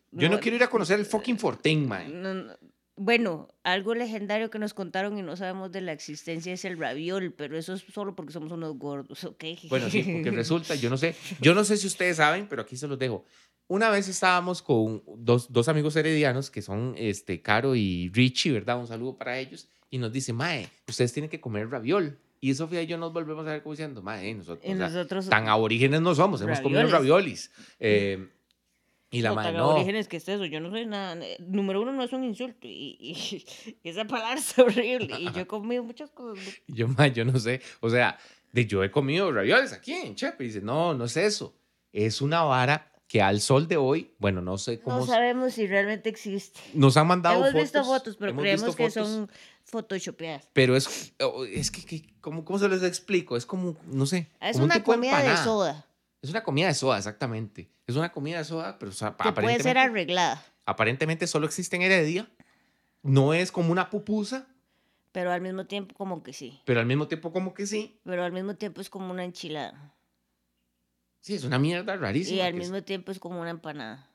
S1: Yo no quiero ir a conocer el fucking Fortín, mae.
S2: no, no. Bueno, algo legendario que nos contaron y no sabemos de la existencia es el raviol, pero eso es solo porque somos unos gordos, ¿ok?
S1: Bueno, sí, porque resulta, yo no sé, yo no sé si ustedes saben, pero aquí se los dejo. Una vez estábamos con dos, dos amigos heredianos que son este, Caro y Richie, ¿verdad? Un saludo para ellos. Y nos dice, Mae, ustedes tienen que comer raviol. Y Sofía y yo nos volvemos a ver como diciendo, Mae, nosotros o sea,
S2: nosotros.
S1: tan aborígenes no somos, hemos comido raviolis. Eh, y la
S2: tan
S1: no.
S2: aborígenes que es eso, yo no soy nada. eh, Número uno, no es un insulto. Y, y- y esa palabra es horrible. Y yo he comido muchas cosas.
S1: yo, Mae, yo no sé. O sea, de yo he comido ravioles aquí en Chepe. Y dice, no, no es eso. Es una vara que al sol de hoy, bueno, no sé cómo...
S2: No sabemos si realmente existe.
S1: nos han mandado
S2: Hemos
S1: fotos.
S2: visto fotos, pero
S1: hemos
S2: creemos que
S1: fotos.
S2: son photoshopeadas.
S1: Pero es, oh, es que, que- ¿cómo, ¿cómo se les explico? Es como, no sé.
S2: Es
S1: como
S2: una comida de soda
S1: Es una comida de soda, exactamente. Es una comida de soda, pero o sea,
S2: que puede ser arreglada,
S1: aparentemente solo existe en Heredia. No es como una pupusa,
S2: pero al mismo tiempo como que sí.
S1: pero al mismo tiempo como que sí.
S2: Pero al mismo tiempo es como una enchilada.
S1: Sí, es una mierda rarísima.
S2: Y al
S1: es-
S2: mismo tiempo es como una empanada.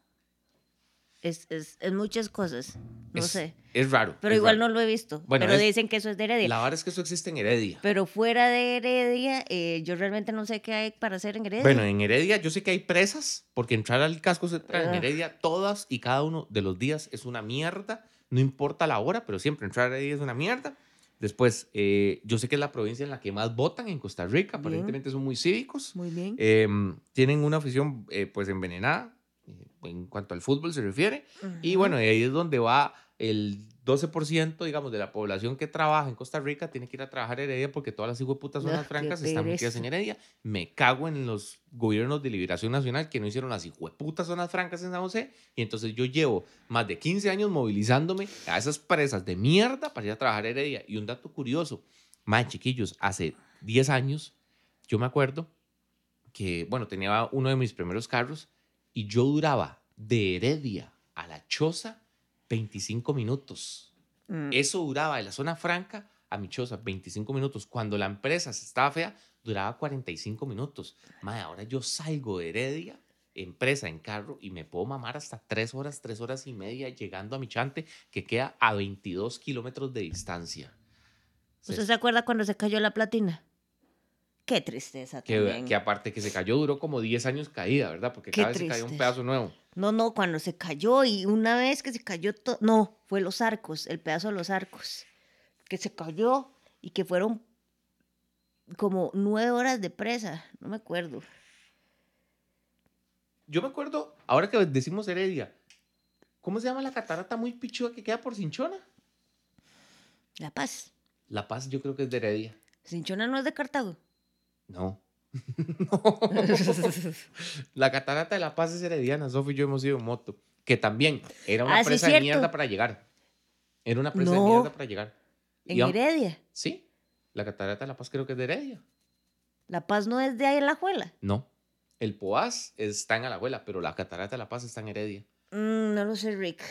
S2: Es, es, es muchas cosas. No
S1: es,
S2: sé.
S1: Es raro.
S2: Pero igual
S1: raro.
S2: no lo he visto.
S1: Bueno,
S2: pero dicen que eso es de Heredia.
S1: La verdad es que eso existe en Heredia.
S2: Pero fuera de Heredia, eh, yo realmente no sé qué hay para hacer en Heredia.
S1: Bueno, en Heredia yo sé que hay presas, porque entrar al casco central en
S2: Ugh.
S1: Heredia todas y cada uno de los días es una mierda. No importa la hora, pero siempre entrar a Heredia es una mierda. Después, eh, yo sé que es la provincia en la que más votan en Costa Rica.
S2: Bien.
S1: Aparentemente son muy cívicos.
S2: Muy bien.
S1: Eh, tienen una afición eh, pues envenenada en cuanto al fútbol se refiere. Y
S2: Ujú.
S1: bueno, y ahí es donde va el 12%, digamos, de la población que trabaja en Costa Rica, tiene que ir a trabajar a Heredia porque todas las hijueputas zonas francas están metidas en Heredia. Me cago en los gobiernos de liberación nacional que no hicieron las hijueputas zonas francas en San José. Y entonces yo llevo más de 15 años movilizándome a esas presas de mierda para ir a trabajar a Heredia. Y un dato curioso, más chiquillos, hace 10 años, yo me acuerdo que, bueno, tenía uno de mis primeros carros y yo duraba de Heredia a la choza 25 minutos.
S2: Mm.
S1: Eso duraba de la zona franca a mi choza 25 minutos. Cuando la empresa se estaba fea, duraba 45 minutos. Madre, ahora yo salgo de Heredia, empresa en carro, y me puedo mamar hasta 3 horas, 3 horas y media llegando a mi chante, que queda a 22 kilómetros de distancia.
S2: ¿Usted se acuerda cuando se cayó la platina? Qué tristeza
S1: que,
S2: también.
S1: que aparte que se cayó, duró como 10 años caída, ¿verdad? Porque
S2: Qué
S1: cada vez se caía un pedazo nuevo.
S2: No, no, cuando se cayó y una vez que se cayó todo, no, fue los arcos, el pedazo de los arcos, que se cayó y que fueron como nueve horas de presa, no me acuerdo.
S1: Yo me acuerdo, ahora que decimos Heredia, ¿cómo se llama la catarata muy pichuda que queda por Cinchona?
S2: La Paz.
S1: La Paz yo creo que es de Heredia.
S2: Cinchona no es de Cartago.
S1: No. No. La catarata de La Paz es herediana. Sofi y yo hemos ido en moto. Que también era una
S2: Ah, sí,
S1: presa de mierda para llegar. Era una presa de mierda para llegar.
S2: en Heredia.
S1: Sí. La catarata de La Paz creo que es de Heredia.
S2: La Paz no es de ahí en la Juela.
S1: No. El Poás está en Alajuela, pero la catarata de La Paz está en Heredia.
S2: Mm, no lo sé, Rick.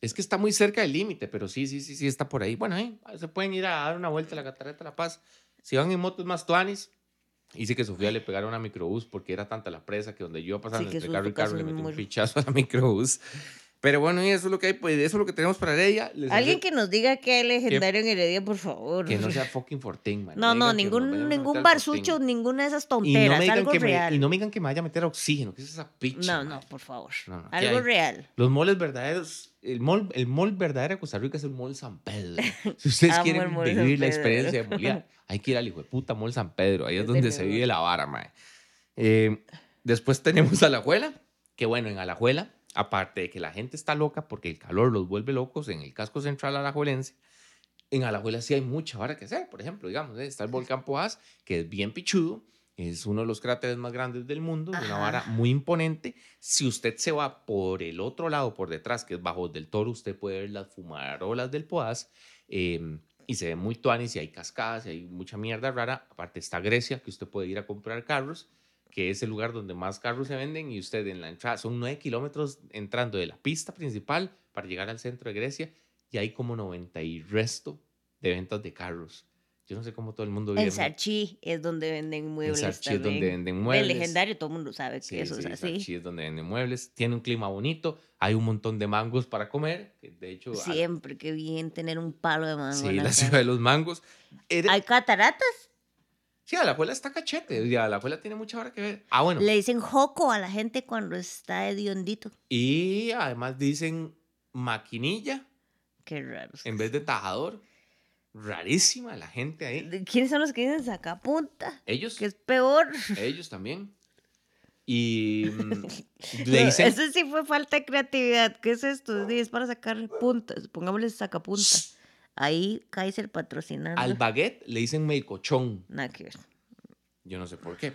S1: Es que está muy cerca del límite, pero sí, sí, sí, sí, está por ahí. Bueno, ahí se pueden ir a dar una vuelta a la Catarata de la Paz. Si van en motos más tuanis, dice que Sofía le pegaron a microbús porque era tanta la presa que donde yo iba pasando
S2: Sí,
S1: entre carro y carro le
S2: me
S1: metí un pichazo a la microbús. Pero bueno, y eso es lo que hay, pues eso es lo que tenemos para Heredia. Les
S2: Alguien que nos diga que hay legendario en Heredia, por favor.
S1: que no sea fucking Fortín, man.
S2: No, no,
S1: me que nos
S2: ningún,
S1: a
S2: ningún barsucho, ninguna de esas
S1: no,
S2: tonteras,
S1: me digan
S2: algo
S1: que me,
S2: real.
S1: y no me digan que me vaya a meter oxígeno, que es esa picha.
S2: no,
S1: man.
S2: no, por favor.
S1: No, no, ¿qué
S2: algo real.
S1: Los moles verdaderos, el mall, el mall verdadero de Costa Rica es el mall San Pedro. Si ustedes quieren vivir la experiencia de molear, hay que ir al hijo de puta mall San Pedro. Ahí es
S2: Es
S1: donde
S2: de
S1: se vive la vara, mae. Eh, después tenemos Alajuela, que bueno, en Alajuela, aparte de que la gente está loca porque el calor los vuelve locos en el casco central alajuelense, en Alajuela sí hay mucha vara que hacer. Por ejemplo, digamos, eh, está el volcán Poás, que es bien pichudo, es uno de los cráteres más grandes del mundo, de una
S2: Ajá.
S1: vara muy imponente. Si usted se va por el otro lado, por detrás, que es bajo del toro, usted puede ver las fumarolas del Poás. eh, y se ve muy tuanis y hay cascadas y hay mucha mierda rara. Aparte está Grecia, que usted puede ir a comprar carros, que es el lugar donde más carros se venden y usted en la entrada, son nueve kilómetros entrando de la pista principal para llegar al centro de Grecia y hay como 90 y resto de ventas de carros. Yo no sé cómo todo el mundo vive.
S2: En Sarchi es donde venden muebles
S1: Sarchi es donde venden
S2: El
S1: muebles.
S2: legendario, todo el mundo sabe que
S1: Sí,
S2: eso
S1: sí,
S2: es así.
S1: Sarchi es donde venden muebles. Tiene un clima bonito. Hay un montón de mangos para comer. De hecho,
S2: Siempre, qué bien tener un palo de mango.
S1: sí,
S2: en la
S1: ciudad de los mangos.
S2: Hay cataratas.
S1: Sí, Alajuela está cachete. Y Alajuela tiene mucha hora que ver. Ah, bueno.
S2: Le dicen joco a la gente cuando está hediondito.
S1: Y además dicen maquinilla
S2: Qué raro.
S1: en vez de tajador. Rarísima la gente ahí.
S2: ¿De- ¿Quiénes son los que dicen sacapunta?
S1: Ellos,
S2: Que es peor.
S1: ellos también. Y mm, le dicen
S2: Eso sí fue falta de creatividad. ¿Qué es esto? Sí, es para sacar puntas. Pongámosle sacapunta. Ahí Kaiser patrocinando.
S1: al baguette, le dicen melcochón.
S2: Nada que ver.
S1: Yo no sé por qué.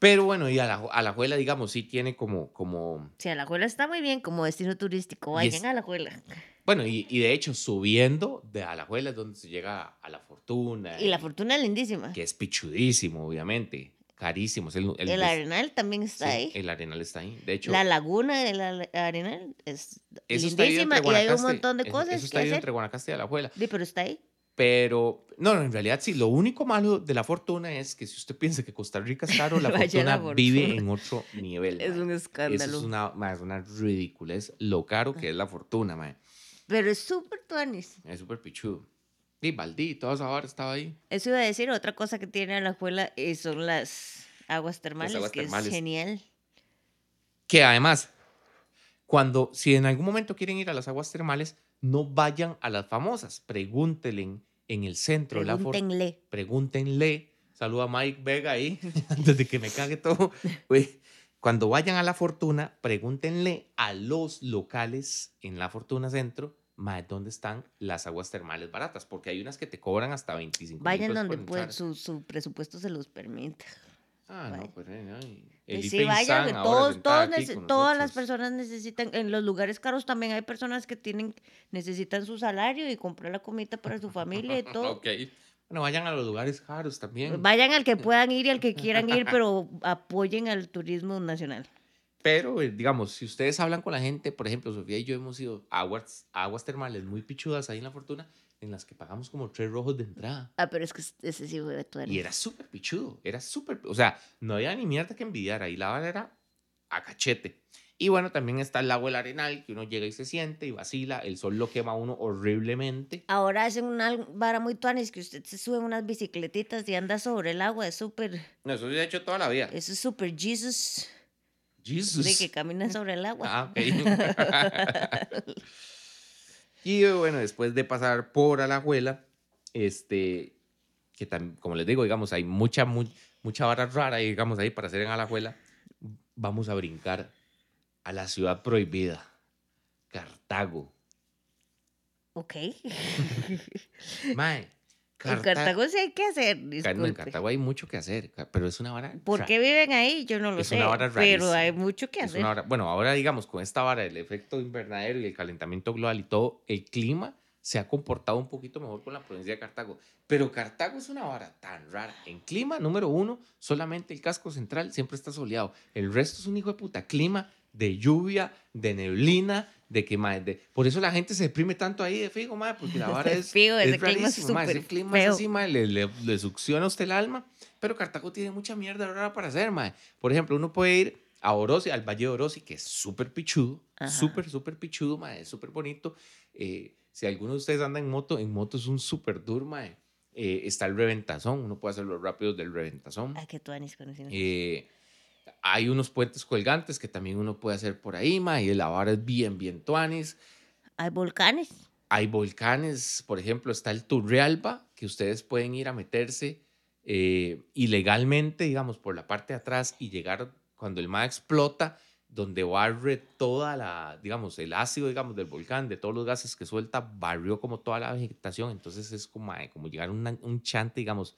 S1: Pero bueno, y a la, a la Juela, digamos, sí tiene como, como...
S2: Sí, Alajuela está muy bien como destino turístico. Vayan
S1: es-
S2: a Alajuela.
S1: Bueno, y, y de hecho, subiendo de Alajuela es donde se llega a La Fortuna.
S2: Y la fortuna es lindísima.
S1: Que es pichudísimo, obviamente. Carísimo. Es el, el-
S2: El Arenal también está
S1: sí,
S2: ahí.
S1: El Arenal está ahí. De hecho,
S2: La laguna del Arenal es
S1: eso
S2: lindísima y hay un montón de
S1: eso-
S2: cosas
S1: Eso está
S2: que
S1: ahí
S2: hacer.
S1: entre Guanacaste y Alajuela.
S2: Sí, pero está ahí.
S1: Pero, no, no, en realidad sí, lo único malo de la fortuna es que si usted piensa que Costa Rica es caro, la
S2: Vaya la
S1: fortuna vive
S2: fortuna.
S1: en otro nivel.
S2: Es un
S1: Eso
S2: escándalo.
S1: es una, mae, es una ridícula, es lo caro que es la fortuna, mae.
S2: Pero es súper tuanis.
S1: Es súper pichudo. Y Valdí, toda esa hora estaba ahí.
S2: Eso iba a decir, otra cosa que tiene Alajuela eh, son las aguas termales,
S1: aguas
S2: que
S1: termales.
S2: es genial.
S1: Que además, cuando, si en algún momento quieren ir a las aguas termales, no vayan a las famosas. Pregúntenle en el centro de la fortuna.
S2: Pregúntenle.
S1: pregúntenle. Saluda a Mike Vega ahí, antes de que me cague todo. Cuando vayan a La Fortuna, pregúntenle a los locales en La Fortuna Centro, mae, ¿dónde están las aguas termales baratas? Porque hay unas que te cobran hasta 25
S2: Vayan donde
S1: entrar.
S2: su, su presupuesto se los permita.
S1: Ah, no, pues, eh.
S2: Y
S1: Elife
S2: sí, vayan,
S1: ahora
S2: todos, todos todas las personas necesitan, en los lugares caros también hay personas que tienen, necesitan su salario y comprar la comida para su familia y todo.
S1: Ok. Bueno, vayan a los lugares caros también.
S2: Vayan al que puedan ir y al que quieran ir, pero apoyen al turismo nacional.
S1: Pero, eh, digamos, si ustedes hablan con la gente, por ejemplo, Sofía y yo hemos ido a aguas, a aguas termales muy pichudas ahí en La Fortuna, en las que pagamos como tres rojos de entrada.
S2: Ah, pero es que ese sí fue de
S1: Y era súper pichudo, era súper, o sea, no había ni mierda que envidiar, ahí la vara era a cachete. Y bueno, también está el lago del Arenal, que uno llega y se siente y vacila, el sol lo quema a uno horriblemente.
S2: Ahora hacen una vara muy tuanis que usted se sube en unas bicicletitas y anda sobre el agua. Es súper,
S1: No, eso se ha hecho toda la vida.
S2: eso es súper Jesus
S1: Jesus.
S2: de que camina sobre el agua.
S1: Ah, ok. y bueno, después de pasar por Alajuela, este, que también, como les digo, digamos, hay mucha, mu- mucha vara rara, digamos, ahí para hacer en Alajuela, vamos a brincar a la ciudad prohibida, Cartago.
S2: Ok.
S1: Mae,
S2: En
S1: Carta-
S2: Cartago sí hay que hacer,
S1: no, en
S2: disculpe.
S1: Cartago hay mucho que hacer, pero es una vara.
S2: ¿Por qué viven ahí? Yo no lo
S1: Es
S2: sé.
S1: una vara
S2: pero
S1: rarísima.
S2: hay mucho que
S1: Es
S2: hacer.
S1: una vara- bueno, ahora digamos, con esta vara, el efecto invernadero y el calentamiento global y todo, el clima se ha comportado un poquito mejor con la provincia de Cartago. Pero Cartago es una vara tan rara. En clima, número uno, solamente el casco central siempre está soleado. El resto es un hijo de puta clima de lluvia, de neblina, de que, mae, de- por eso la gente se deprime tanto ahí de fijo, mae, porque la vara es,
S2: fijo, ese
S1: es
S2: clima es
S1: rarísimo, mae, ese clima es
S2: feo.
S1: así, mae, le, le- le succiona a usted el alma. Pero Cartago tiene mucha mierda rara para hacer, mae. Por ejemplo, uno puede ir a Orosi, al Valle de Orosi, que es súper pichudo, súper, súper pichudo, mae, es súper bonito. Eh, si alguno de ustedes anda en moto, en moto es un súper tour, mae. Eh, está el reventazón, uno puede hacer los rápidos del reventazón.
S2: Ay, qué tuanis conociendo.
S1: Eh, hay unos puentes colgantes que también uno puede hacer por ahí, mae, y la vara es bien, bien tuanis.
S2: Hay volcanes.
S1: Hay volcanes, por ejemplo, está el Turrialba, que ustedes pueden ir a meterse eh, ilegalmente, digamos, por la parte de atrás y llegar cuando el mar explota, donde barre toda la, digamos, el ácido, digamos, del volcán, de todos los gases que suelta, barrió como toda la vegetación. Entonces es como, como llegar a un chante, digamos,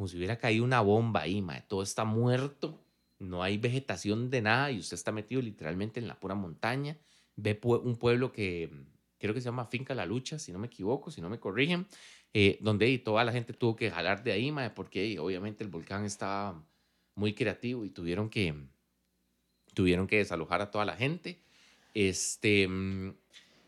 S1: como si hubiera caído una bomba ahí, mae. Todo está muerto, no hay vegetación de nada y usted está metido literalmente en la pura montaña. Ve un pueblo que mm, creo que se llama Finca La Lucha, si no me equivoco, si no me corrigen, eh, donde y toda la gente tuvo que jalar de ahí, mae, porque obviamente el volcán estaba muy creativo y tuvieron que, tuvieron que desalojar a toda la gente. Este, mm,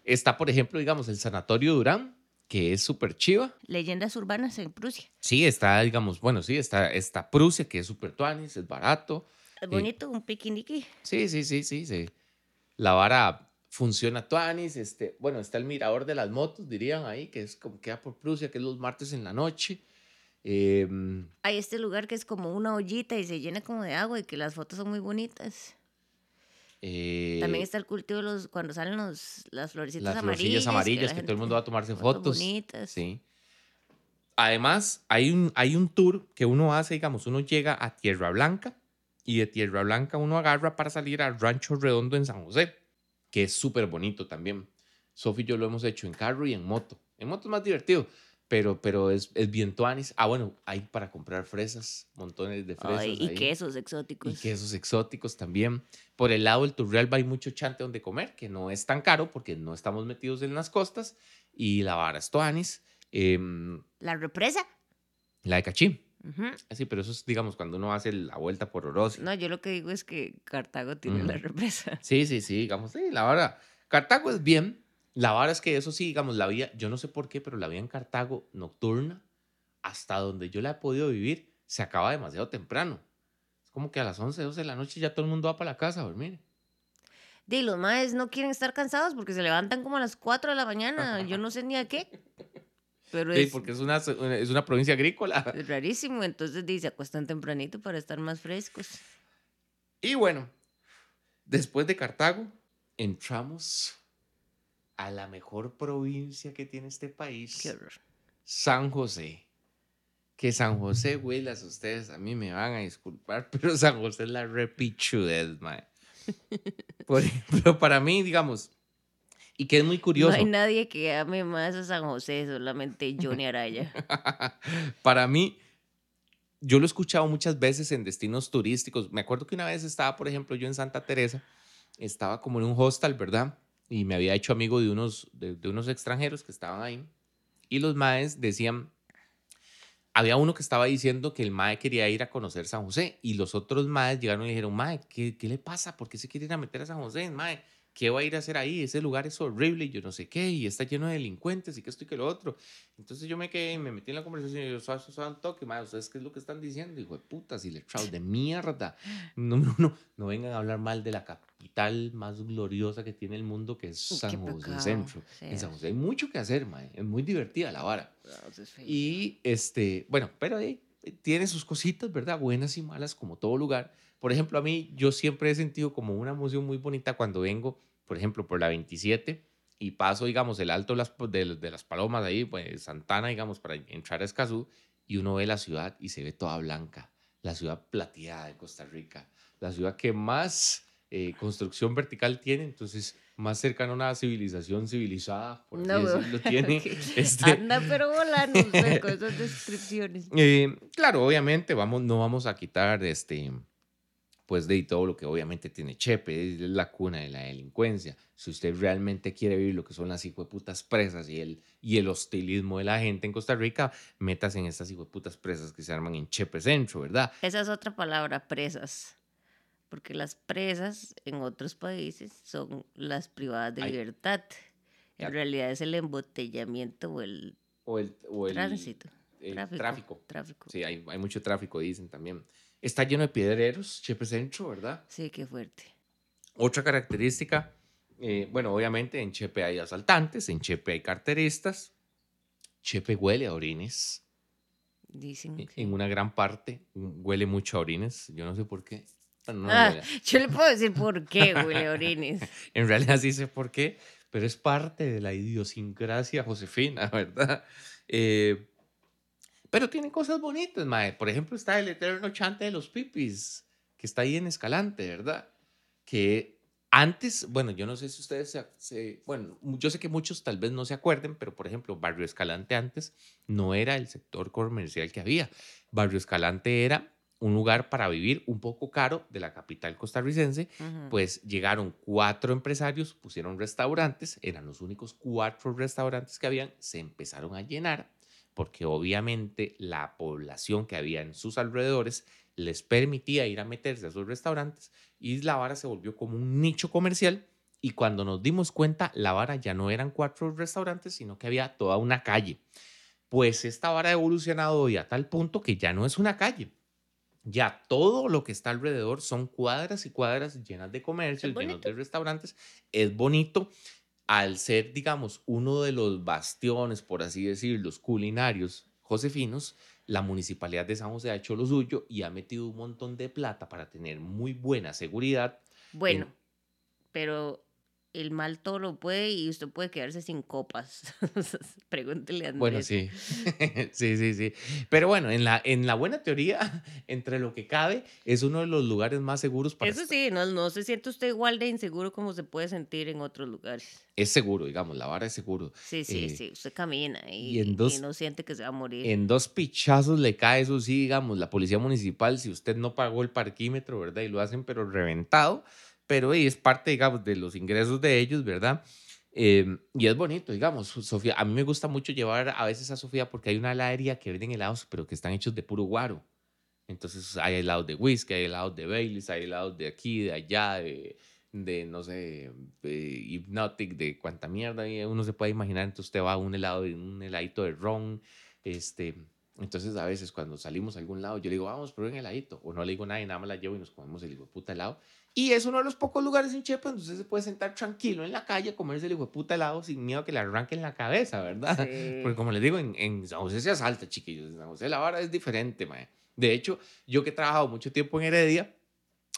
S1: está, por ejemplo, digamos, el Sanatorio Durán, que es súper chiva.
S2: Leyendas urbanas en Prusia.
S1: Sí, está, digamos, bueno, sí, está, está Prusia, que es súper tuanis, es barato.
S2: Es bonito, un piquiniqui.
S1: Sí, sí, sí, sí, sí. La vara funciona tuanis, este, bueno, está el mirador de las motos, dirían ahí, que es como queda por Prusia, que es los martes en la noche. Em,
S2: Hay este lugar que es como una ollita y se llena como de agua y que las fotos son muy bonitas.
S1: eh,
S2: También está el cultivo de los, cuando salen los, las florecitas
S1: las
S2: amarillas.
S1: florcillas amarillas,
S2: la
S1: que, todo el mundo va a tomarse
S2: fotos
S1: fotos.
S2: bonitas.
S1: Sí. Además, hay un, hay un tour que uno hace, digamos, uno llega a Tierra Blanca y de Tierra Blanca uno agarra para salir al Rancho Redondo en San José, que es súper bonito también. Sofi y yo lo hemos hecho en carro y en moto. En moto es más divertido, pero, pero es, es bien tuanis. Ah, bueno, hay para comprar fresas, montones de fresas.
S2: Ay, y
S1: ahí.
S2: quesos exóticos.
S1: Y quesos exóticos también. Por el lado del Turrialba hay mucho chante donde comer, que no es tan caro porque no estamos metidos en las costas. Y la vara es tuanis. Em,
S2: La represa.
S1: la de Cachín.
S2: Ujú.
S1: Sí, pero eso es, digamos, cuando uno hace la vuelta por Orosi.
S2: No, yo lo que digo es que Cartago tiene la represa.
S1: Sí, sí, sí, digamos, sí, la verdad. Cartago es bien, La vara es que eso sí, digamos, la vida, yo no sé por qué, pero la vida en Cartago nocturna, hasta donde yo la he podido vivir, se acaba demasiado temprano. Es como que a las 11, 12 de la noche ya todo el mundo va para la casa a dormir.
S2: De los maes no quieren estar cansados porque se levantan como a las 4 de la mañana. Yo no sé ni a qué. Pero
S1: Sí,
S2: es,
S1: porque es una, es una provincia agrícola.
S2: es rarísimo. Entonces dice, acuestan tempranito para estar más frescos.
S1: Y bueno, después de Cartago, entramos a la mejor provincia que tiene este país,
S2: Qué horror.
S1: San José. Que San José, güeylas, ustedes a mí me van a disculpar, pero San José es la repichudez, mae. Por ejemplo, para mí, digamos, y que es muy
S2: No
S1: curioso,
S2: hay nadie que ame más a San José, solamente Johnny Araya.
S1: para mí, yo lo he escuchado muchas veces en destinos turísticos. Me acuerdo que una vez estaba, por ejemplo, yo en Santa Teresa, estaba como en un hostel, ¿verdad? Y me había hecho amigo de unos, de, de unos extranjeros que estaban ahí. Y los maes decían, había uno que estaba diciendo que el mae quería ir a conocer San José y los otros maes llegaron y dijeron, mae, ¿qué, qué le pasa? ¿Por qué se quiere ir a meter a San José? Mae, ¿qué va a ir a hacer ahí? Ese lugar es horrible y yo no sé qué, y está lleno de delincuentes y que esto y que lo otro. Entonces yo me quedé, y me metí en la conversación y yo, suave, un toque, mae, ¿ustedes qué es lo que están diciendo? Hijo de putas y letrados de mierda. Número uno, no vengan a hablar mal de la capital más gloriosa que tiene el mundo, que es San José Centro. En San
S2: sí.
S1: José hay mucho que hacer, mae. Es muy divertida la vara.
S2: Feo.
S1: Y este, bueno, pero ahí tiene sus cositas, ¿verdad? Buenas y malas, como todo lugar. Por ejemplo, a mí, yo siempre he sentido como una emoción muy bonita cuando vengo, por ejemplo, por la 27 y paso, digamos, el alto de las, de, de las palomas ahí, pues Santana, digamos, para entrar a Escazú, y uno ve la ciudad y se ve toda blanca, la ciudad plateada de Costa Rica, la ciudad que más eh, construcción vertical tiene, entonces más cercana a una civilización civilizada, por
S2: No,
S1: decirlo, tiene.
S2: Ok.
S1: este,
S2: Anda, pero volando con esas descripciones.
S1: eh, claro, obviamente vamos, no vamos a quitar este, pues de todo lo que obviamente tiene Chepe, es la cuna de la delincuencia. Si usted realmente quiere vivir lo que son las hijueputas presas y el, y el hostilismo de la gente en Costa Rica, metas en estas hijueputas presas que se arman en Chepe Centro, ¿verdad?
S2: Esa es otra palabra, presas. Porque las presas en otros países son las privadas de
S1: Ay.
S2: libertad.
S1: Ya.
S2: En realidad es el embotellamiento o el
S1: O el, o el
S2: tránsito.
S1: el
S2: tráfico.
S1: tráfico.
S2: Tráfico.
S1: Sí, hay, hay mucho tráfico, dicen también. Está lleno de piedreros, Chepe Centro, ¿verdad?
S2: Sí, qué fuerte.
S1: Otra característica, eh, bueno, obviamente en Chepe hay asaltantes, en Chepe hay carteristas, Chepe huele a orines,
S2: Dicin.
S1: en-
S2: sí.
S1: en una gran parte mm, huele mucho a orines, yo no sé por qué. No,
S2: Ah, yo le puedo decir por qué huele a orines.
S1: En realidad sí sé por qué, pero es parte de la idiosincrasia josefina, ¿verdad? Eh, pero tiene cosas bonitas, mae. Por ejemplo, está el eterno chante de los pipis, que está ahí en Escalante, ¿verdad? Que antes, bueno, yo no sé si ustedes se, se- bueno, yo sé que muchos tal vez no se acuerden, pero por ejemplo, Barrio Escalante antes no era el sector comercial que había. Barrio Escalante era un lugar para vivir un poco caro de la capital costarricense pues llegaron cuatro empresarios, pusieron restaurantes, eran los únicos cuatro restaurantes que habían, se empezaron a llenar porque obviamente la población que había en sus alrededores les permitía ir a meterse a esos restaurantes y la vara se volvió como un nicho comercial y cuando nos dimos cuenta la vara ya no eran cuatro restaurantes sino que había toda una calle. Pues esta vara ha evolucionado hoy a tal punto que ya no es una calle, ya todo lo que está alrededor son cuadras y cuadras llenas de comercios, llenos
S2: bonito.
S1: de restaurantes. Es bonito al ser, digamos, uno de los bastiones, por así decirlo, culinarios josefinos. La municipalidad de San José ha hecho lo suyo y ha metido un montón de plata para tener muy buena seguridad.
S2: Bueno, pero el mal todo lo puede y usted puede quedarse sin copas. Pregúntele a Andrés.
S1: Bueno, sí. sí, sí, sí. Pero bueno, en la, en la buena teoría, entre lo que cabe, es uno de los lugares más seguros para
S2: Eso
S1: estar.
S2: sí, no, no se siente usted igual de inseguro como se puede sentir en otros lugares.
S1: Es seguro, digamos, la vara es seguro.
S2: Sí, sí,
S1: Eh,
S2: sí. Usted camina y,
S1: y en
S2: y
S1: dos-
S2: no siente que se va a morir.
S1: En dos pichazos le cae eso, sí, digamos, la policía municipal, si usted no pagó el parquímetro, ¿verdad? Y lo hacen, pero reventado, pero es parte, digamos, de los ingresos de ellos, ¿verdad? Eh, y es bonito, digamos, Sofía, a mí me gusta mucho llevar a veces a Sofía porque hay una heladería que venden helados, pero que están hechos de puro guaro. Entonces hay helados de whisky, hay helados de Baileys, hay helados de aquí, de allá, de, de no sé, de Hypnotic, de cuánta mierda uno se puede imaginar. Entonces usted va a un helado, un heladito de ron, este, entonces, a veces cuando salimos a algún lado, yo le digo, vamos, prueben el heladito. O no le digo nada y nada más la llevo y nos comemos el hijo puta helado. Y es uno de los pocos lugares en Chepa donde usted se puede sentar tranquilo en la calle comerse el hijo de puta helado sin miedo a que le arranquen la cabeza, ¿verdad? Porque como les digo, en, en, San José se asalta, chiquillos. En San José la vara es diferente, mae. De hecho, yo que he trabajado mucho tiempo en Heredia,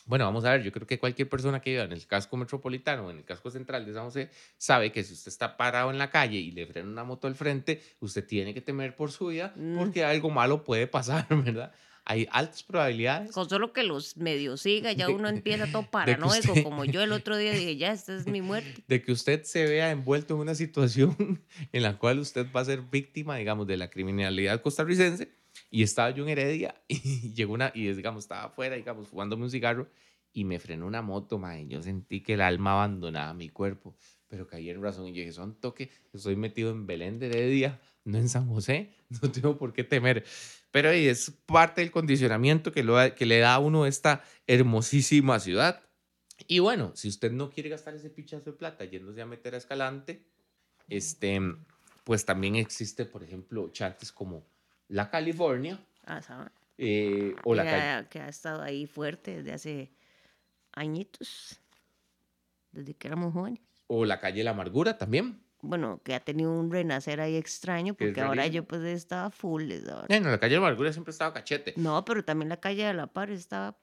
S1: bueno, vamos a ver, yo creo que cualquier persona que viva en el casco metropolitano o en el casco central de San José sabe que si usted está parado en la calle y le frena una moto al frente, usted tiene que temer por su vida mm. porque algo malo puede pasar, ¿verdad? Hay altas probabilidades.
S2: Con solo que los medios siga, ya uno empieza todo paranoico, como yo el otro día dije, ya, esta es mi muerte.
S1: De que usted se vea envuelto en una situación en la cual usted va a ser víctima, digamos, de la criminalidad costarricense y estaba yo en Heredia y llegó una, y digamos, estaba afuera, digamos, fumándome un cigarro y me frenó una moto, mae. Yo sentí que el alma abandonaba mi cuerpo, pero caí en razón y dije, son toque, estoy metido en Belén de Heredia, no en San José, no tengo por qué temer. Pero ahí es parte del condicionamiento que, lo, que le da a uno esta hermosísima ciudad. Y bueno, si usted no quiere gastar ese pichazo de plata yéndose a meter a Escalante, este, pues también existe, por ejemplo, chantes como la California.
S2: Ah,
S1: eh, o la
S2: que, que ha estado ahí fuerte desde hace añitos, desde que éramos jóvenes.
S1: O la calle La Amargura también.
S2: Bueno, que ha tenido un renacer ahí extraño, porque ahora yo pues estaba full.
S1: Bueno, la calle La Amargura siempre estaba cachete.
S2: No, pero también la calle de La Par estaba...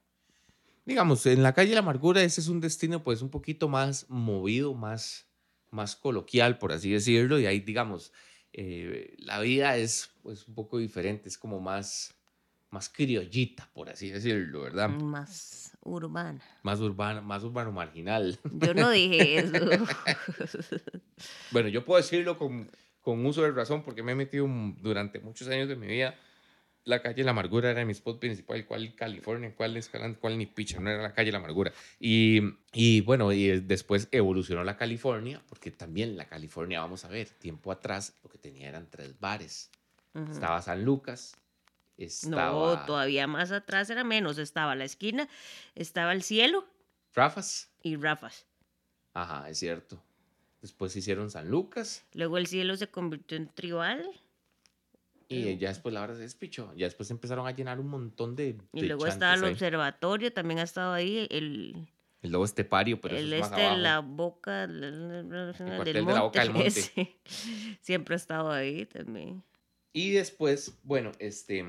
S1: Digamos, en la calle La Amargura ese es un destino pues un poquito más movido, más, más coloquial, por así decirlo, y ahí digamos, eh, la vida es pues un poco diferente, es como más, más criollita, por así decirlo, ¿verdad?
S2: Más urbana.
S1: Más urbana, más urbano marginal.
S2: Yo no dije eso.
S1: bueno, yo puedo decirlo con, con uso de razón porque me he metido durante muchos años de mi vida la calle La Amargura era mi spot principal, cuál California, cuál Escalante, cuál ni picha, no era la calle La Amargura. Y, y, bueno, y después evolucionó la California, porque también la California, vamos a ver, tiempo atrás lo que tenía eran tres bares. Estaba San Lucas, estaba...
S2: No, todavía más atrás era menos, estaba la esquina, estaba el cielo.
S1: Rafas.
S2: Y Rafas.
S1: Ajá, es cierto. Después hicieron San Lucas.
S2: Luego el cielo se convirtió en tribal.
S1: Y ya después la hora se despichó. Ya después empezaron a llenar un montón de.
S2: Y luego estaba el observatorio, también ha estado ahí. El,
S1: el lobo estepario, pero
S2: el
S1: eso es este,
S2: la boca. El, el
S1: del de la boca del monte.
S2: Siempre ha estado ahí también.
S1: Y después, bueno, este.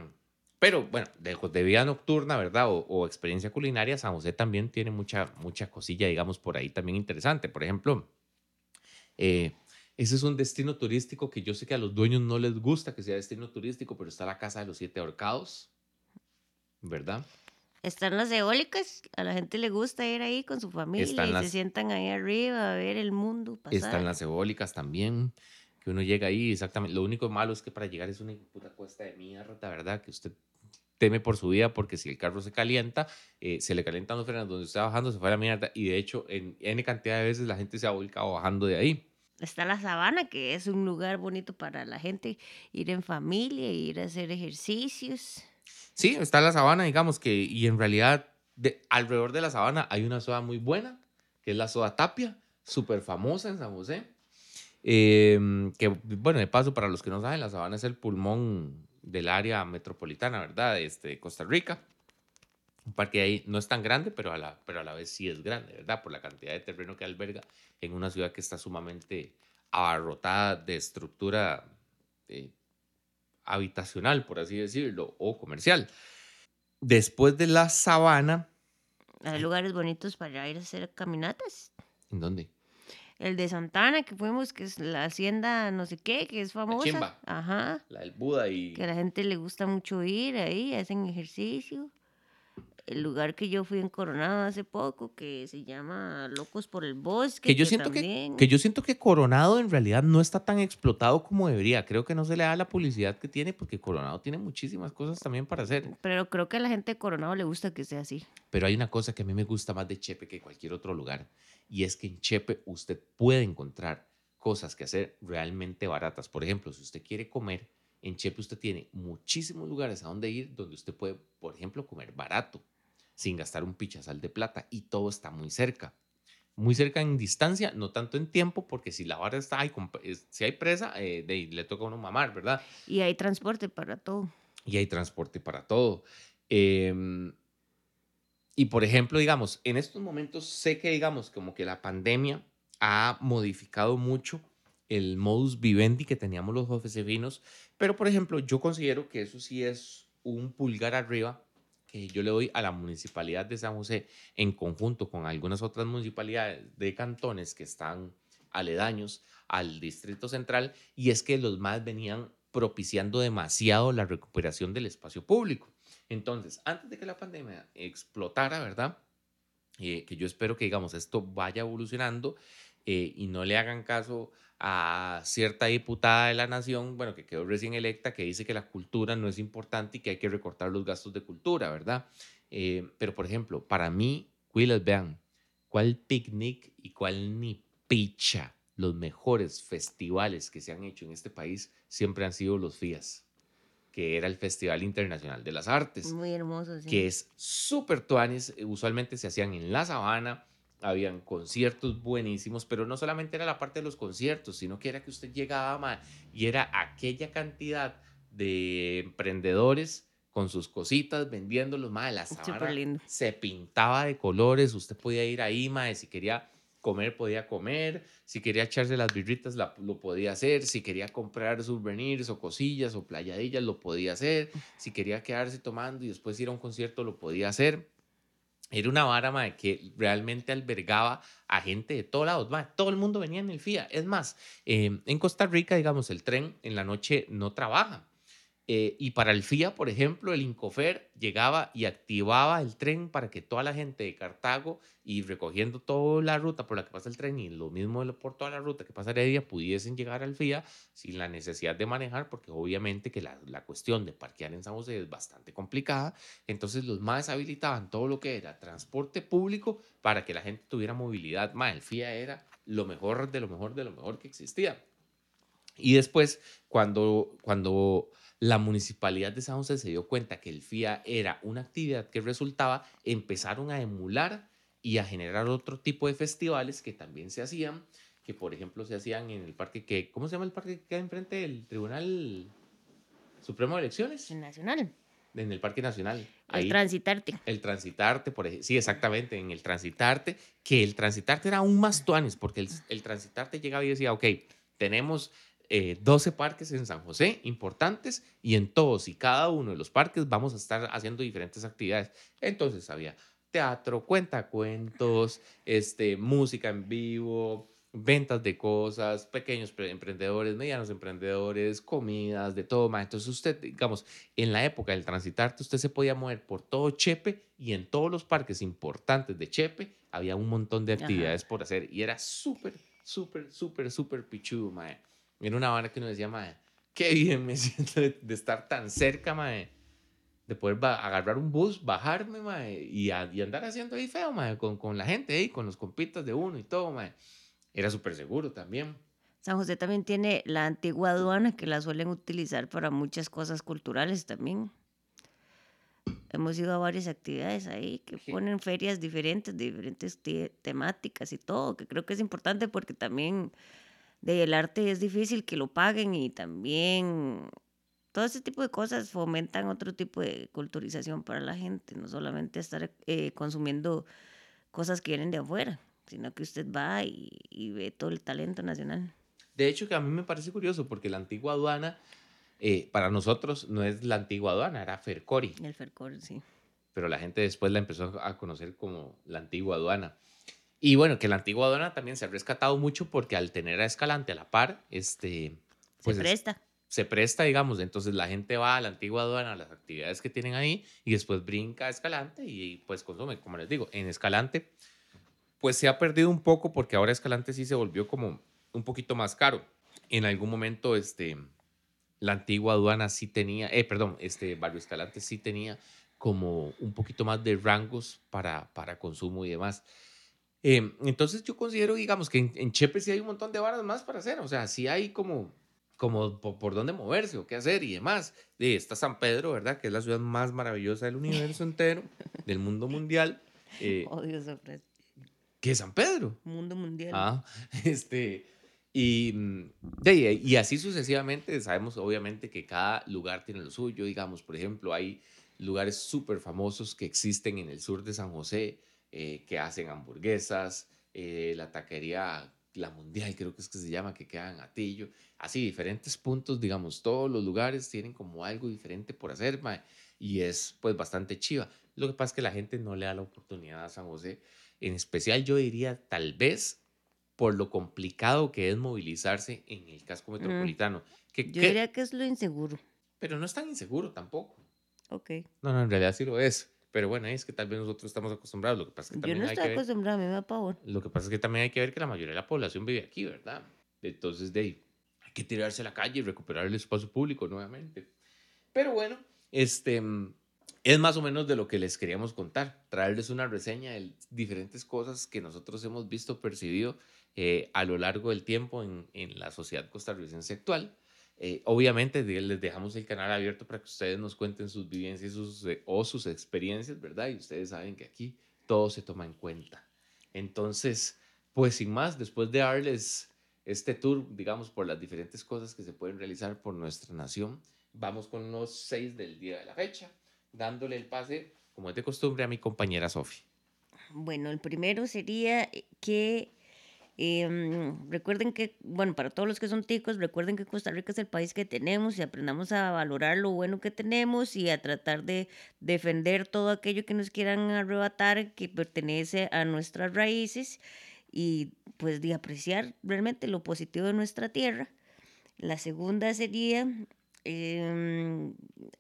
S1: Pero bueno, de, de vida nocturna, ¿verdad? O, o, experiencia culinaria, San José también tiene mucha, mucha cosilla, digamos, por ahí también interesante. Por ejemplo, eh, ese es un destino turístico que yo sé que a los dueños no les gusta que sea destino turístico, pero está la Casa de los Siete Ahorcados, ¿verdad?
S2: Están las eólicas, a la gente le gusta ir ahí con su familia y se sientan ahí arriba a ver el mundo
S1: pasar. Están las eólicas también, que uno llega ahí exactamente. Lo único malo es que para llegar es una puta cuesta de mierda, ¿verdad? Que usted teme por su vida porque si el carro se calienta, eh, se le calientan los frenos donde está bajando, se fue a la mierda. Y de hecho, en N cantidad de veces la gente se ha volcado bajando de ahí.
S2: Está la sabana, que es un lugar bonito para la gente ir en familia, ir a hacer ejercicios.
S1: Sí, está la sabana, digamos que, y en realidad de, alrededor de la sabana hay una soda muy buena, que es la soda Tapia, súper famosa en San José. Em, que, bueno, de paso, para los que no saben, la sabana es el pulmón del área metropolitana, ¿verdad? Este, Costa Rica. Un parque ahí no es tan grande, pero a, la, pero a la vez sí es grande, ¿verdad? Por la cantidad de terreno que alberga en una ciudad que está sumamente abarrotada de estructura eh, habitacional, por así decirlo, o comercial. Después de la sabana...
S2: Hay lugares bonitos para ir a hacer caminatas.
S1: ¿En dónde?
S2: El de Santana, que fuimos, que es la hacienda no sé qué, que es famosa. La chimba. Ajá.
S1: La del Buda y...
S2: Que a la gente le gusta mucho ir ahí, hacen ejercicio el lugar que yo fui en Coronado hace poco, que se llama Locos por el Bosque.
S1: Que yo, siento que, que, yo siento que Coronado en realidad no está tan explotado como debería. Creo que no se le da la publicidad que tiene porque Coronado tiene muchísimas cosas también para hacer.
S2: Pero creo que a la gente de Coronado le gusta que sea así.
S1: Pero hay una cosa que a mí me gusta más de Chepe que cualquier otro lugar y es que en Chepe usted puede encontrar cosas que hacer realmente baratas. Por ejemplo, si usted quiere comer, en Chepe usted tiene muchísimos lugares a donde ir donde usted puede, por ejemplo, comer barato sin gastar un pichazal de plata y todo está muy cerca. muy cerca en distancia, no tanto en tiempo, porque si la vara está ahí, si hay presa, eh, de, le toca a uno mamar, ¿verdad?
S2: Y hay transporte para todo.
S1: Y hay transporte para todo. Em, y por ejemplo, digamos, en estos momentos sé que, digamos, como que la pandemia ha modificado mucho el modus vivendi que teníamos los josefinos, pero por ejemplo, yo considero que eso sí es un pulgar arriba que yo le doy a la municipalidad de San José en conjunto con algunas otras municipalidades de cantones que están aledaños al distrito central y es que los más venían propiciando demasiado la recuperación del espacio público. Entonces, antes de que la pandemia explotara, ¿verdad? Eh, que yo espero que, digamos, esto vaya evolucionando eh, y no le hagan caso a cierta diputada de la nación, bueno, que quedó recién electa, que dice que la cultura no es importante y que hay que recortar los gastos de cultura, ¿verdad? Eh, pero, por ejemplo, para mí, Willis, vean, ¿cuál picnic y cuál ni picha? Los mejores festivales que se han hecho en este país siempre han sido los FIAS que era el Festival Internacional de las Artes.
S2: Muy hermoso, sí.
S1: Que es súper tuanis, eh, usualmente se hacían en La Sabana, habían conciertos buenísimos, pero no solamente era la parte de los conciertos, sino que era que usted llegaba y era aquella cantidad de emprendedores con sus cositas vendiéndolos, más la sabana se pintaba de colores, usted podía ir ahí, ma, si quería comer podía comer, si quería echarse las birritas lo podía hacer, si quería comprar souvenirs o cosillas o playadillas lo podía hacer, si quería quedarse tomando y después ir a un concierto lo podía hacer. Era una vara que realmente albergaba a gente de todos lados. todo el mundo venía en el FIA. Es más, eh, en Costa Rica, digamos, el tren en la noche no trabaja. Eh, y para el FIA, por ejemplo, el Incofer llegaba y activaba el tren para que toda la gente de Cartago y recogiendo toda la ruta por la que pasa el tren y lo mismo por toda la ruta que pasa Heredia pudiesen llegar al FIA sin la necesidad de manejar, porque obviamente que la, la cuestión de parquear en San José es bastante complicada. Entonces los más habilitaban todo lo que era transporte público para que la gente tuviera movilidad. Más, el FIA era lo mejor de lo mejor de lo mejor que existía. Y después, cuando, cuando la municipalidad de San José se dio cuenta que el FIA era una actividad que resultaba, empezaron a emular y a generar otro tipo de festivales que también se hacían, que por ejemplo se hacían en el parque que, ¿cómo se llama el parque que queda enfrente del Tribunal Supremo de Elecciones?
S2: Nacional.
S1: En el Parque Nacional.
S2: El Transitarte.
S1: El Transitarte, por ejemplo. Sí, exactamente, en el Transitarte, que el Transitarte era aún más tuanes, porque el, el Transitarte llegaba y decía, ok, tenemos 12 eh, parques en San José importantes y en todos y cada uno de los parques vamos a estar haciendo diferentes actividades. Entonces había teatro, cuentacuentos, este, música en vivo, ventas de cosas, pequeños emprendedores, medianos emprendedores, comidas, de todo más. Entonces usted, digamos, en la época del transitarte, usted se podía mover por todo Chepe y en todos los parques importantes de Chepe había un montón de actividades por hacer y era súper, súper, súper, súper pichudo, mae. Era una vara que uno decía, madre, qué bien me siento de, estar tan cerca, madre, de poder agarrar un bus, bajarme, madre, y, y, andar haciendo ahí feo, madre, con, con la gente ahí, con los compitas de uno y todo, madre. Era súper seguro también.
S2: San José también tiene la antigua aduana que la suelen utilizar para muchas cosas culturales también. Hemos ido a varias actividades ahí que ponen ferias diferentes, de diferentes temáticas y todo, que creo que es importante porque también de el arte es difícil que lo paguen y también todo ese tipo de cosas fomentan otro tipo de culturización para la gente, no solamente estar eh, consumiendo cosas que vienen de afuera, sino que usted va y, ve todo el talento nacional.
S1: De hecho, que a mí me parece curioso porque la antigua aduana, eh, para nosotros no es la antigua aduana, era Fercori.
S2: El Fercori, sí.
S1: Pero la gente después la empezó a conocer como la antigua aduana. Y bueno, que la antigua aduana también se ha rescatado mucho porque al tener a Escalante a la par, este...
S2: Pues se presta.
S1: se presta, digamos, entonces la gente va a la antigua aduana, a las actividades que tienen ahí, y después brinca a Escalante y pues consume, como les digo, en Escalante, pues se ha perdido un poco porque ahora Escalante sí se volvió como un poquito más caro. En algún momento, este, la antigua aduana sí tenía, eh, perdón, este Barrio Escalante sí tenía como un poquito más de rangos para, para consumo y demás. Em, entonces yo considero, digamos, que en, Chepe sí hay un montón de varas más para hacer, o sea, sí hay como, como por, dónde moverse o qué hacer y demás. Y está San Pedro, ¿verdad? Que es la ciudad más maravillosa del universo entero, del mundo mundial.
S2: Eh, Odio
S1: que San Pedro.
S2: Mundo mundial.
S1: Ah, este, y, mm, de, y así sucesivamente, sabemos obviamente que cada lugar tiene lo suyo, digamos, por ejemplo, hay lugares súper famosos que existen en el sur de San José, eh, que hacen hamburguesas, eh, la taquería La Mundial, creo que es que se llama, que queda en Atillo, así diferentes puntos, digamos, todos los lugares tienen como algo diferente por hacer, y es pues bastante chiva. Lo que pasa es que la gente no le da la oportunidad a San José, en especial yo diría tal vez por lo complicado que es movilizarse en el casco metropolitano. Que,
S2: yo diría que es lo inseguro.
S1: Pero no es tan inseguro tampoco.
S2: Ok.
S1: No, no, en realidad sí lo es. Pero bueno, es que tal vez nosotros estamos acostumbrados. Lo que pasa es que también
S2: Yo no estoy acostumbrada, me da pavor.
S1: Lo que pasa es que también hay que ver que la mayoría de la población vive aquí, ¿verdad? Entonces, de ahí, hay que tirarse a la calle y recuperar el espacio público nuevamente. Pero bueno, este es más o menos de lo que les queríamos contar, traerles una reseña de diferentes cosas que nosotros hemos visto, percibido eh, a lo largo del tiempo en, en la sociedad costarricense actual. Eh, obviamente les dejamos el canal abierto para que ustedes nos cuenten sus vivencias eh, o sus experiencias, ¿verdad? Y ustedes saben que aquí todo se toma en cuenta. Entonces, pues sin más, después de darles este tour, digamos, por las diferentes cosas que se pueden realizar por nuestra nación, vamos con los seis del día de la fecha, dándole el pase, como es de costumbre, a mi compañera Sofi.
S2: Bueno, el primero sería que Em, recuerden que, bueno, para todos los que son ticos, recuerden que Costa Rica es el país que tenemos y aprendamos a valorar lo bueno que tenemos y a tratar de defender todo aquello que nos quieran arrebatar que pertenece a nuestras raíces y pues de apreciar realmente lo positivo de nuestra tierra. La segunda sería, em,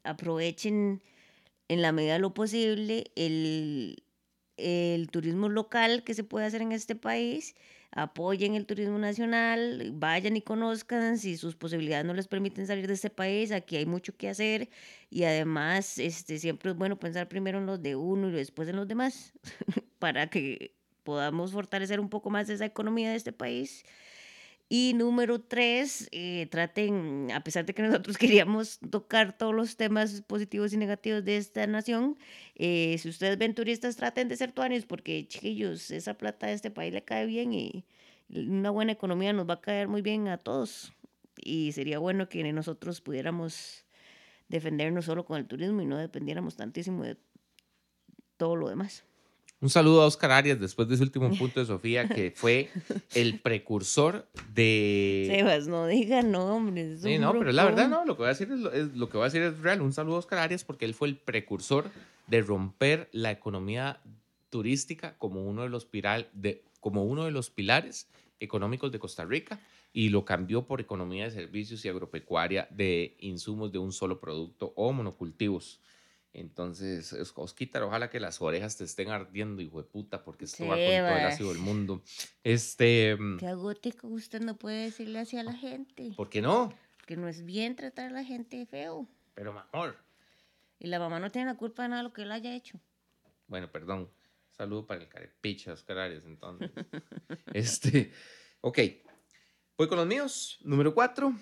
S2: aprovechen en la medida de lo posible el, el turismo local que se puede hacer en este país apoyen el turismo nacional, vayan y conozcan si sus posibilidades no les permiten salir de este país, aquí hay mucho que hacer y además este, siempre es bueno pensar primero en los de uno y después en los demás para que podamos fortalecer un poco más esa economía de este país y número tres, eh, traten, a pesar de que nosotros queríamos tocar todos los temas positivos y negativos de esta nación, eh, si ustedes ven turistas, traten de ser tuanes, porque chiquillos, esa plata de este país le cae bien y una buena economía nos va a caer muy bien a todos. Y sería bueno que nosotros pudiéramos defendernos solo con el turismo y no dependiéramos tantísimo de todo lo demás.
S1: Un saludo a Oscar Arias después de ese último punto de Sofía, que fue el precursor de.
S2: Sebas, no diga nombres.
S1: Sí, no, pero la verdad, no, lo que voy a decir es, lo que voy a decir es real. Un saludo a Oscar Arias porque él fue el precursor de romper la economía turística como uno de los, piral, de, como uno de los pilares económicos de Costa Rica y lo cambió por economía de servicios y agropecuaria de insumos de un solo producto o monocultivos. Entonces, Osquitar, ojalá que las orejas te estén ardiendo, hijo de puta, porque esto va con todo el ácido del mundo. Este.
S2: Mm, qué agótico, usted no puede decirle así a la gente.
S1: ¿Por qué no?
S2: Porque no es bien tratar a la gente feo.
S1: Pero mejor.
S2: Y la mamá no tiene la culpa de nada de lo que él haya hecho.
S1: Bueno, perdón. Saludo para el carepicha, Oscar Arias, entonces. este. Ok. Voy con los míos. Número cuatro.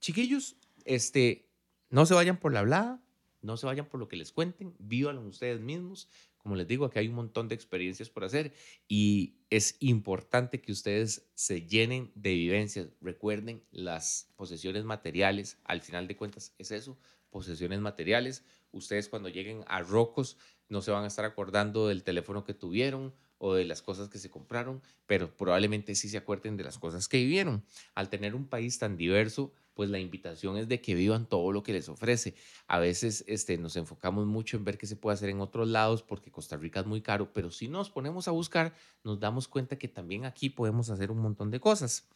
S1: Chiquillos, este. No se vayan por la hablada no se vayan por lo que les cuenten, vívanlo ustedes mismos. Como les digo, aquí hay un montón de experiencias por hacer y es importante que ustedes se llenen de vivencias. Recuerden las posesiones materiales, al final de cuentas es eso, posesiones materiales. Ustedes cuando lleguen a Rocos no se van a estar acordando del teléfono que tuvieron o de las cosas que se compraron, pero probablemente sí se acuerden de las cosas que vivieron. Al tener un país tan diverso, pues la invitación es de que vivan todo lo que les ofrece. A veces este, nos enfocamos mucho en ver qué se puede hacer en otros lados porque Costa Rica es muy caro, pero si nos ponemos a buscar, nos damos cuenta que también aquí podemos hacer un montón de cosas.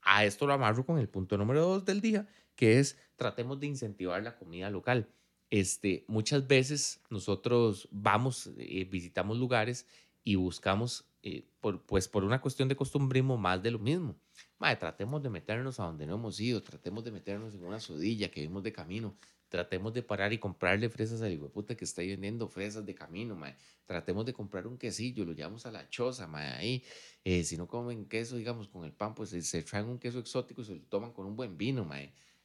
S1: A esto lo amarro con el punto número dos del día, que es tratemos de incentivar la comida local. Este, muchas veces nosotros vamos, eh, visitamos lugares y buscamos, eh, por, pues por una cuestión de costumbrismo, más de lo mismo tratemos de meternos a donde no hemos ido, tratemos de meternos en una sodilla que vimos de camino, tratemos de parar y comprarle fresas al hijo puta que está vendiendo fresas de camino, Tratemos de comprar un quesillo, lo llevamos a la choza, ahí. Eh, si no comen queso, digamos, con el pan, pues se traen un queso exótico y se lo toman con un buen vino,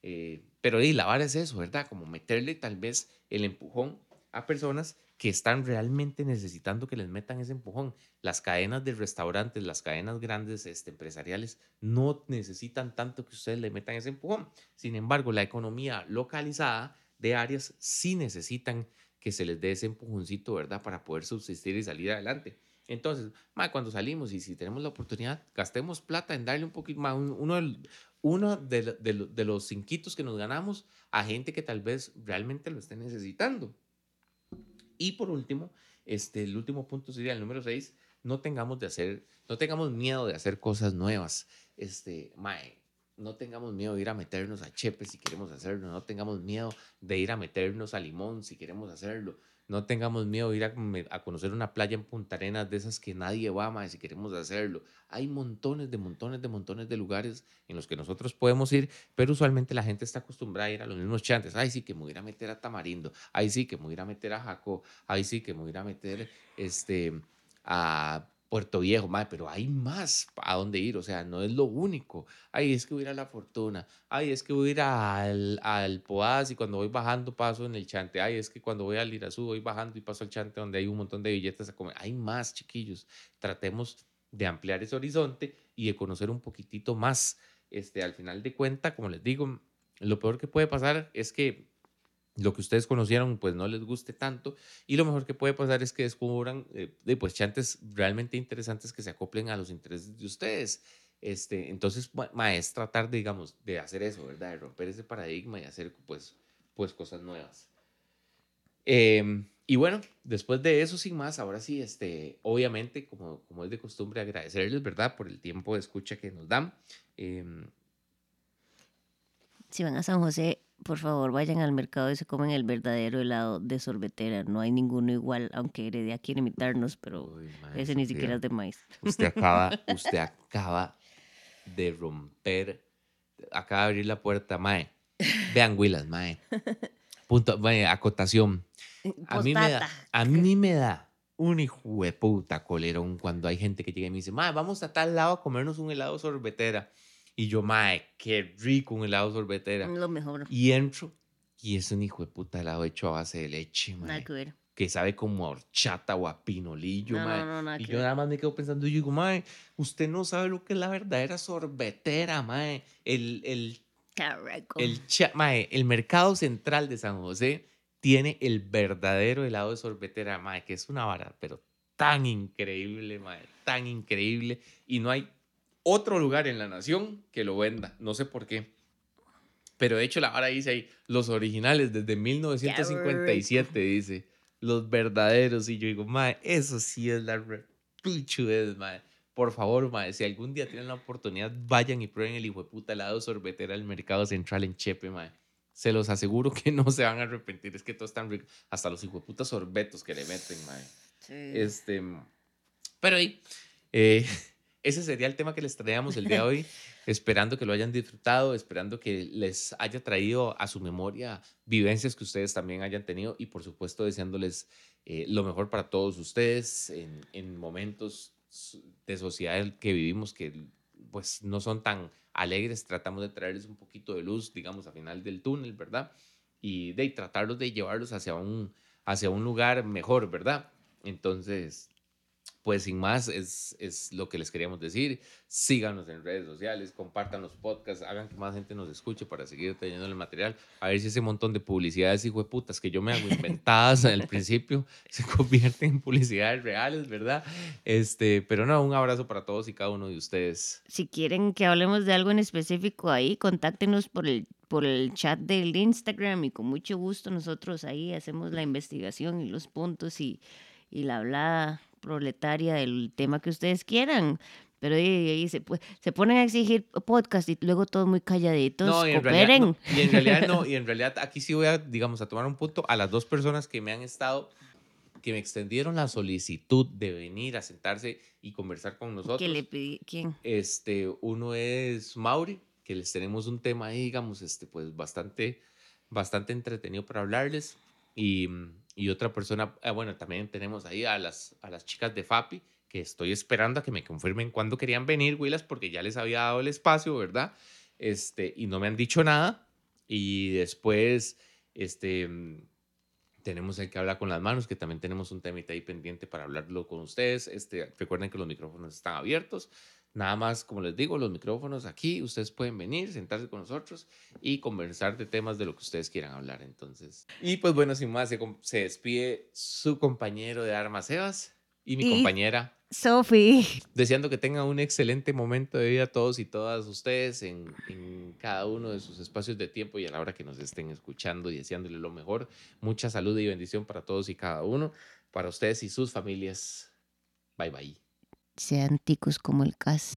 S1: Eh, pero y la vara es eso, ¿verdad? Como meterle tal vez el empujón a personas que están realmente necesitando que les metan ese empujón. Las cadenas de restaurantes, las cadenas grandes este, empresariales no necesitan tanto que ustedes le metan ese empujón. Sin embargo, la economía localizada de áreas sí necesitan que se les dé ese empujoncito, ¿verdad? Para poder subsistir y salir adelante. Entonces, cuando salimos y si tenemos la oportunidad, gastemos plata en darle un poquito más, uno de, de, los cinquitos que nos ganamos a gente que tal vez realmente lo esté necesitando. Y por último, este, el último punto sería el número 6, no tengamos de hacer, no tengamos miedo de hacer cosas nuevas. Este, mae, no tengamos miedo de ir a meternos a Chepe si queremos hacerlo, no tengamos miedo de ir a meternos a Limón si queremos hacerlo, no tengamos miedo de ir a, conocer una playa en Punta Arenas de esas que nadie va, más si queremos hacerlo. Hay montones de montones de montones de lugares en los que nosotros podemos ir, pero usualmente la gente está acostumbrada a ir a los mismos chantes. Ay, sí, que me voy a meter a Tamarindo. Ay, sí, que me voy a meter a Jaco. Ay, sí, que me voy a a meter este, a Puerto Viejo, madre, pero hay más a dónde ir, o sea, no es lo único. Ay, es que voy a ir a La Fortuna, ay, es que voy a ir al, al Poás y cuando voy bajando paso en el Chante, ay, es que cuando voy al Irazú voy bajando y paso al Chante donde hay un montón de billetes a comer. Hay más, chiquillos. Tratemos de ampliar ese horizonte y de conocer un poquitito más. Este, al final de cuenta, como les digo, lo peor que puede pasar es que lo que ustedes conocieron pues no les guste tanto y lo mejor que puede pasar es que descubran eh, pues chantes realmente interesantes que se acoplen a los intereses de ustedes. Este, entonces, es tratar, de, digamos, de hacer eso, ¿verdad? De romper ese paradigma y hacer pues, pues cosas nuevas. Em, y bueno, después de eso, sin más, ahora sí, este, obviamente, como, como es de costumbre, agradecerles, ¿verdad? Por el tiempo de escucha que nos dan. Em,
S2: si van a San José, por favor, vayan al mercado y se comen el verdadero helado de sorbetera. No hay ninguno igual, aunque Heredia quiere imitarnos, pero ese ni siquiera es de maíz.
S1: Usted acaba, usted acaba de romper, acaba de abrir la puerta, mae. Vean, Willas, mae. Punto, mae, acotación. A mí, me da, a mí me da un hijo de puta colerón cuando hay gente que llega y me dice, mae, vamos a tal lado a comernos un helado sorbetera. Y yo, mae, qué rico un helado sorbetera.
S2: Lo mejor.
S1: Y entro y es un hijo de puta helado hecho a base de leche, mae.
S2: Nada que ver.
S1: Que sabe como a horchata o a pinolillo,
S2: no,
S1: mae.
S2: No, no, nada
S1: y yo nada más me quedo pensando, yo digo, mae, usted no sabe lo que es la verdadera sorbetera, mae. El, el, el, mae, el mercado central de San José tiene el verdadero helado de sorbetera, mae, que es una vara, pero tan increíble, mae, tan increíble. Y no hay otro lugar en la nación que lo venda. No sé por qué. Pero de hecho, la vara dice ahí, los originales desde 1957, dice. Los verdaderos. Y yo digo, mae, eso sí es la repichudez, mae. Por favor, mae, si algún día tienen la oportunidad, vayan y prueben el hijo de puta helado sorbetera del mercado central en Chepe, mae. Se los aseguro que no se van a arrepentir. Es que todo es tan rico. Hasta los hijo de puta sorbetos que le meten, mae. Sí. Este. Pero ahí. Eh, ese sería el tema que les traíamos el día de hoy, esperando que lo hayan disfrutado, esperando que les haya traído a su memoria vivencias que ustedes también hayan tenido y por supuesto deseándoles eh, lo mejor para todos ustedes en, en, momentos de sociedad que vivimos que pues no son tan alegres, tratamos de traerles un poquito de luz, digamos, a final del túnel, ¿verdad? Y de tratarlos de llevarlos hacia un, hacia un lugar mejor, ¿verdad? Entonces, pues sin más, es, es, lo que les queríamos decir. Síganos en redes sociales, compartan los podcasts, hagan que más gente nos escuche para seguir trayendo el material. A ver si ese montón de publicidades, de putas, que yo me hago inventadas al principio, se convierten en publicidades reales, ¿verdad? Este, pero no, un abrazo para todos y cada uno de ustedes.
S2: Si quieren que hablemos de algo en específico ahí, contáctenos por el por el chat del Instagram y con mucho gusto nosotros ahí hacemos la investigación y los puntos y, y la hablada proletaria del tema que ustedes quieran. Pero ahí, se, se, ponen a exigir podcast y luego todos muy calladitos. No, y en,
S1: realidad, no, y en realidad no, y en realidad aquí sí voy a, digamos, a tomar un punto a las dos personas que me han estado, que me extendieron la solicitud de venir a sentarse y conversar con nosotros. ¿Qué
S2: le pedí? ¿Quién?
S1: Este, uno es Mauri, que les tenemos un tema ahí, digamos, este, pues bastante, bastante entretenido para hablarles. Y, y otra persona, ah, bueno, también tenemos ahí a las, a las chicas de FAPI, que estoy esperando a que me confirmen cuándo querían venir, Willas, porque ya les había dado el espacio, ¿verdad? Este, y no me han dicho nada. Y después, este, tenemos que hablar con las manos, que también tenemos un temita ahí pendiente para hablarlo con ustedes. Este, recuerden que los micrófonos están abiertos. Nada más, como les digo, los micrófonos aquí, ustedes pueden venir, sentarse con nosotros y conversar de temas de lo que ustedes quieran hablar. Entonces, y pues bueno, sin más, se, se despide su compañero de armas, Sebas, y mi compañera.
S2: Sophie.
S1: Deseando que tengan un excelente momento de vida todos y todas ustedes en, en, cada uno de sus espacios de tiempo y a la hora que nos estén escuchando y deseándole lo mejor. Mucha salud y bendición para todos y cada uno, para ustedes y sus familias. Bye bye
S2: sean ticos como el cas.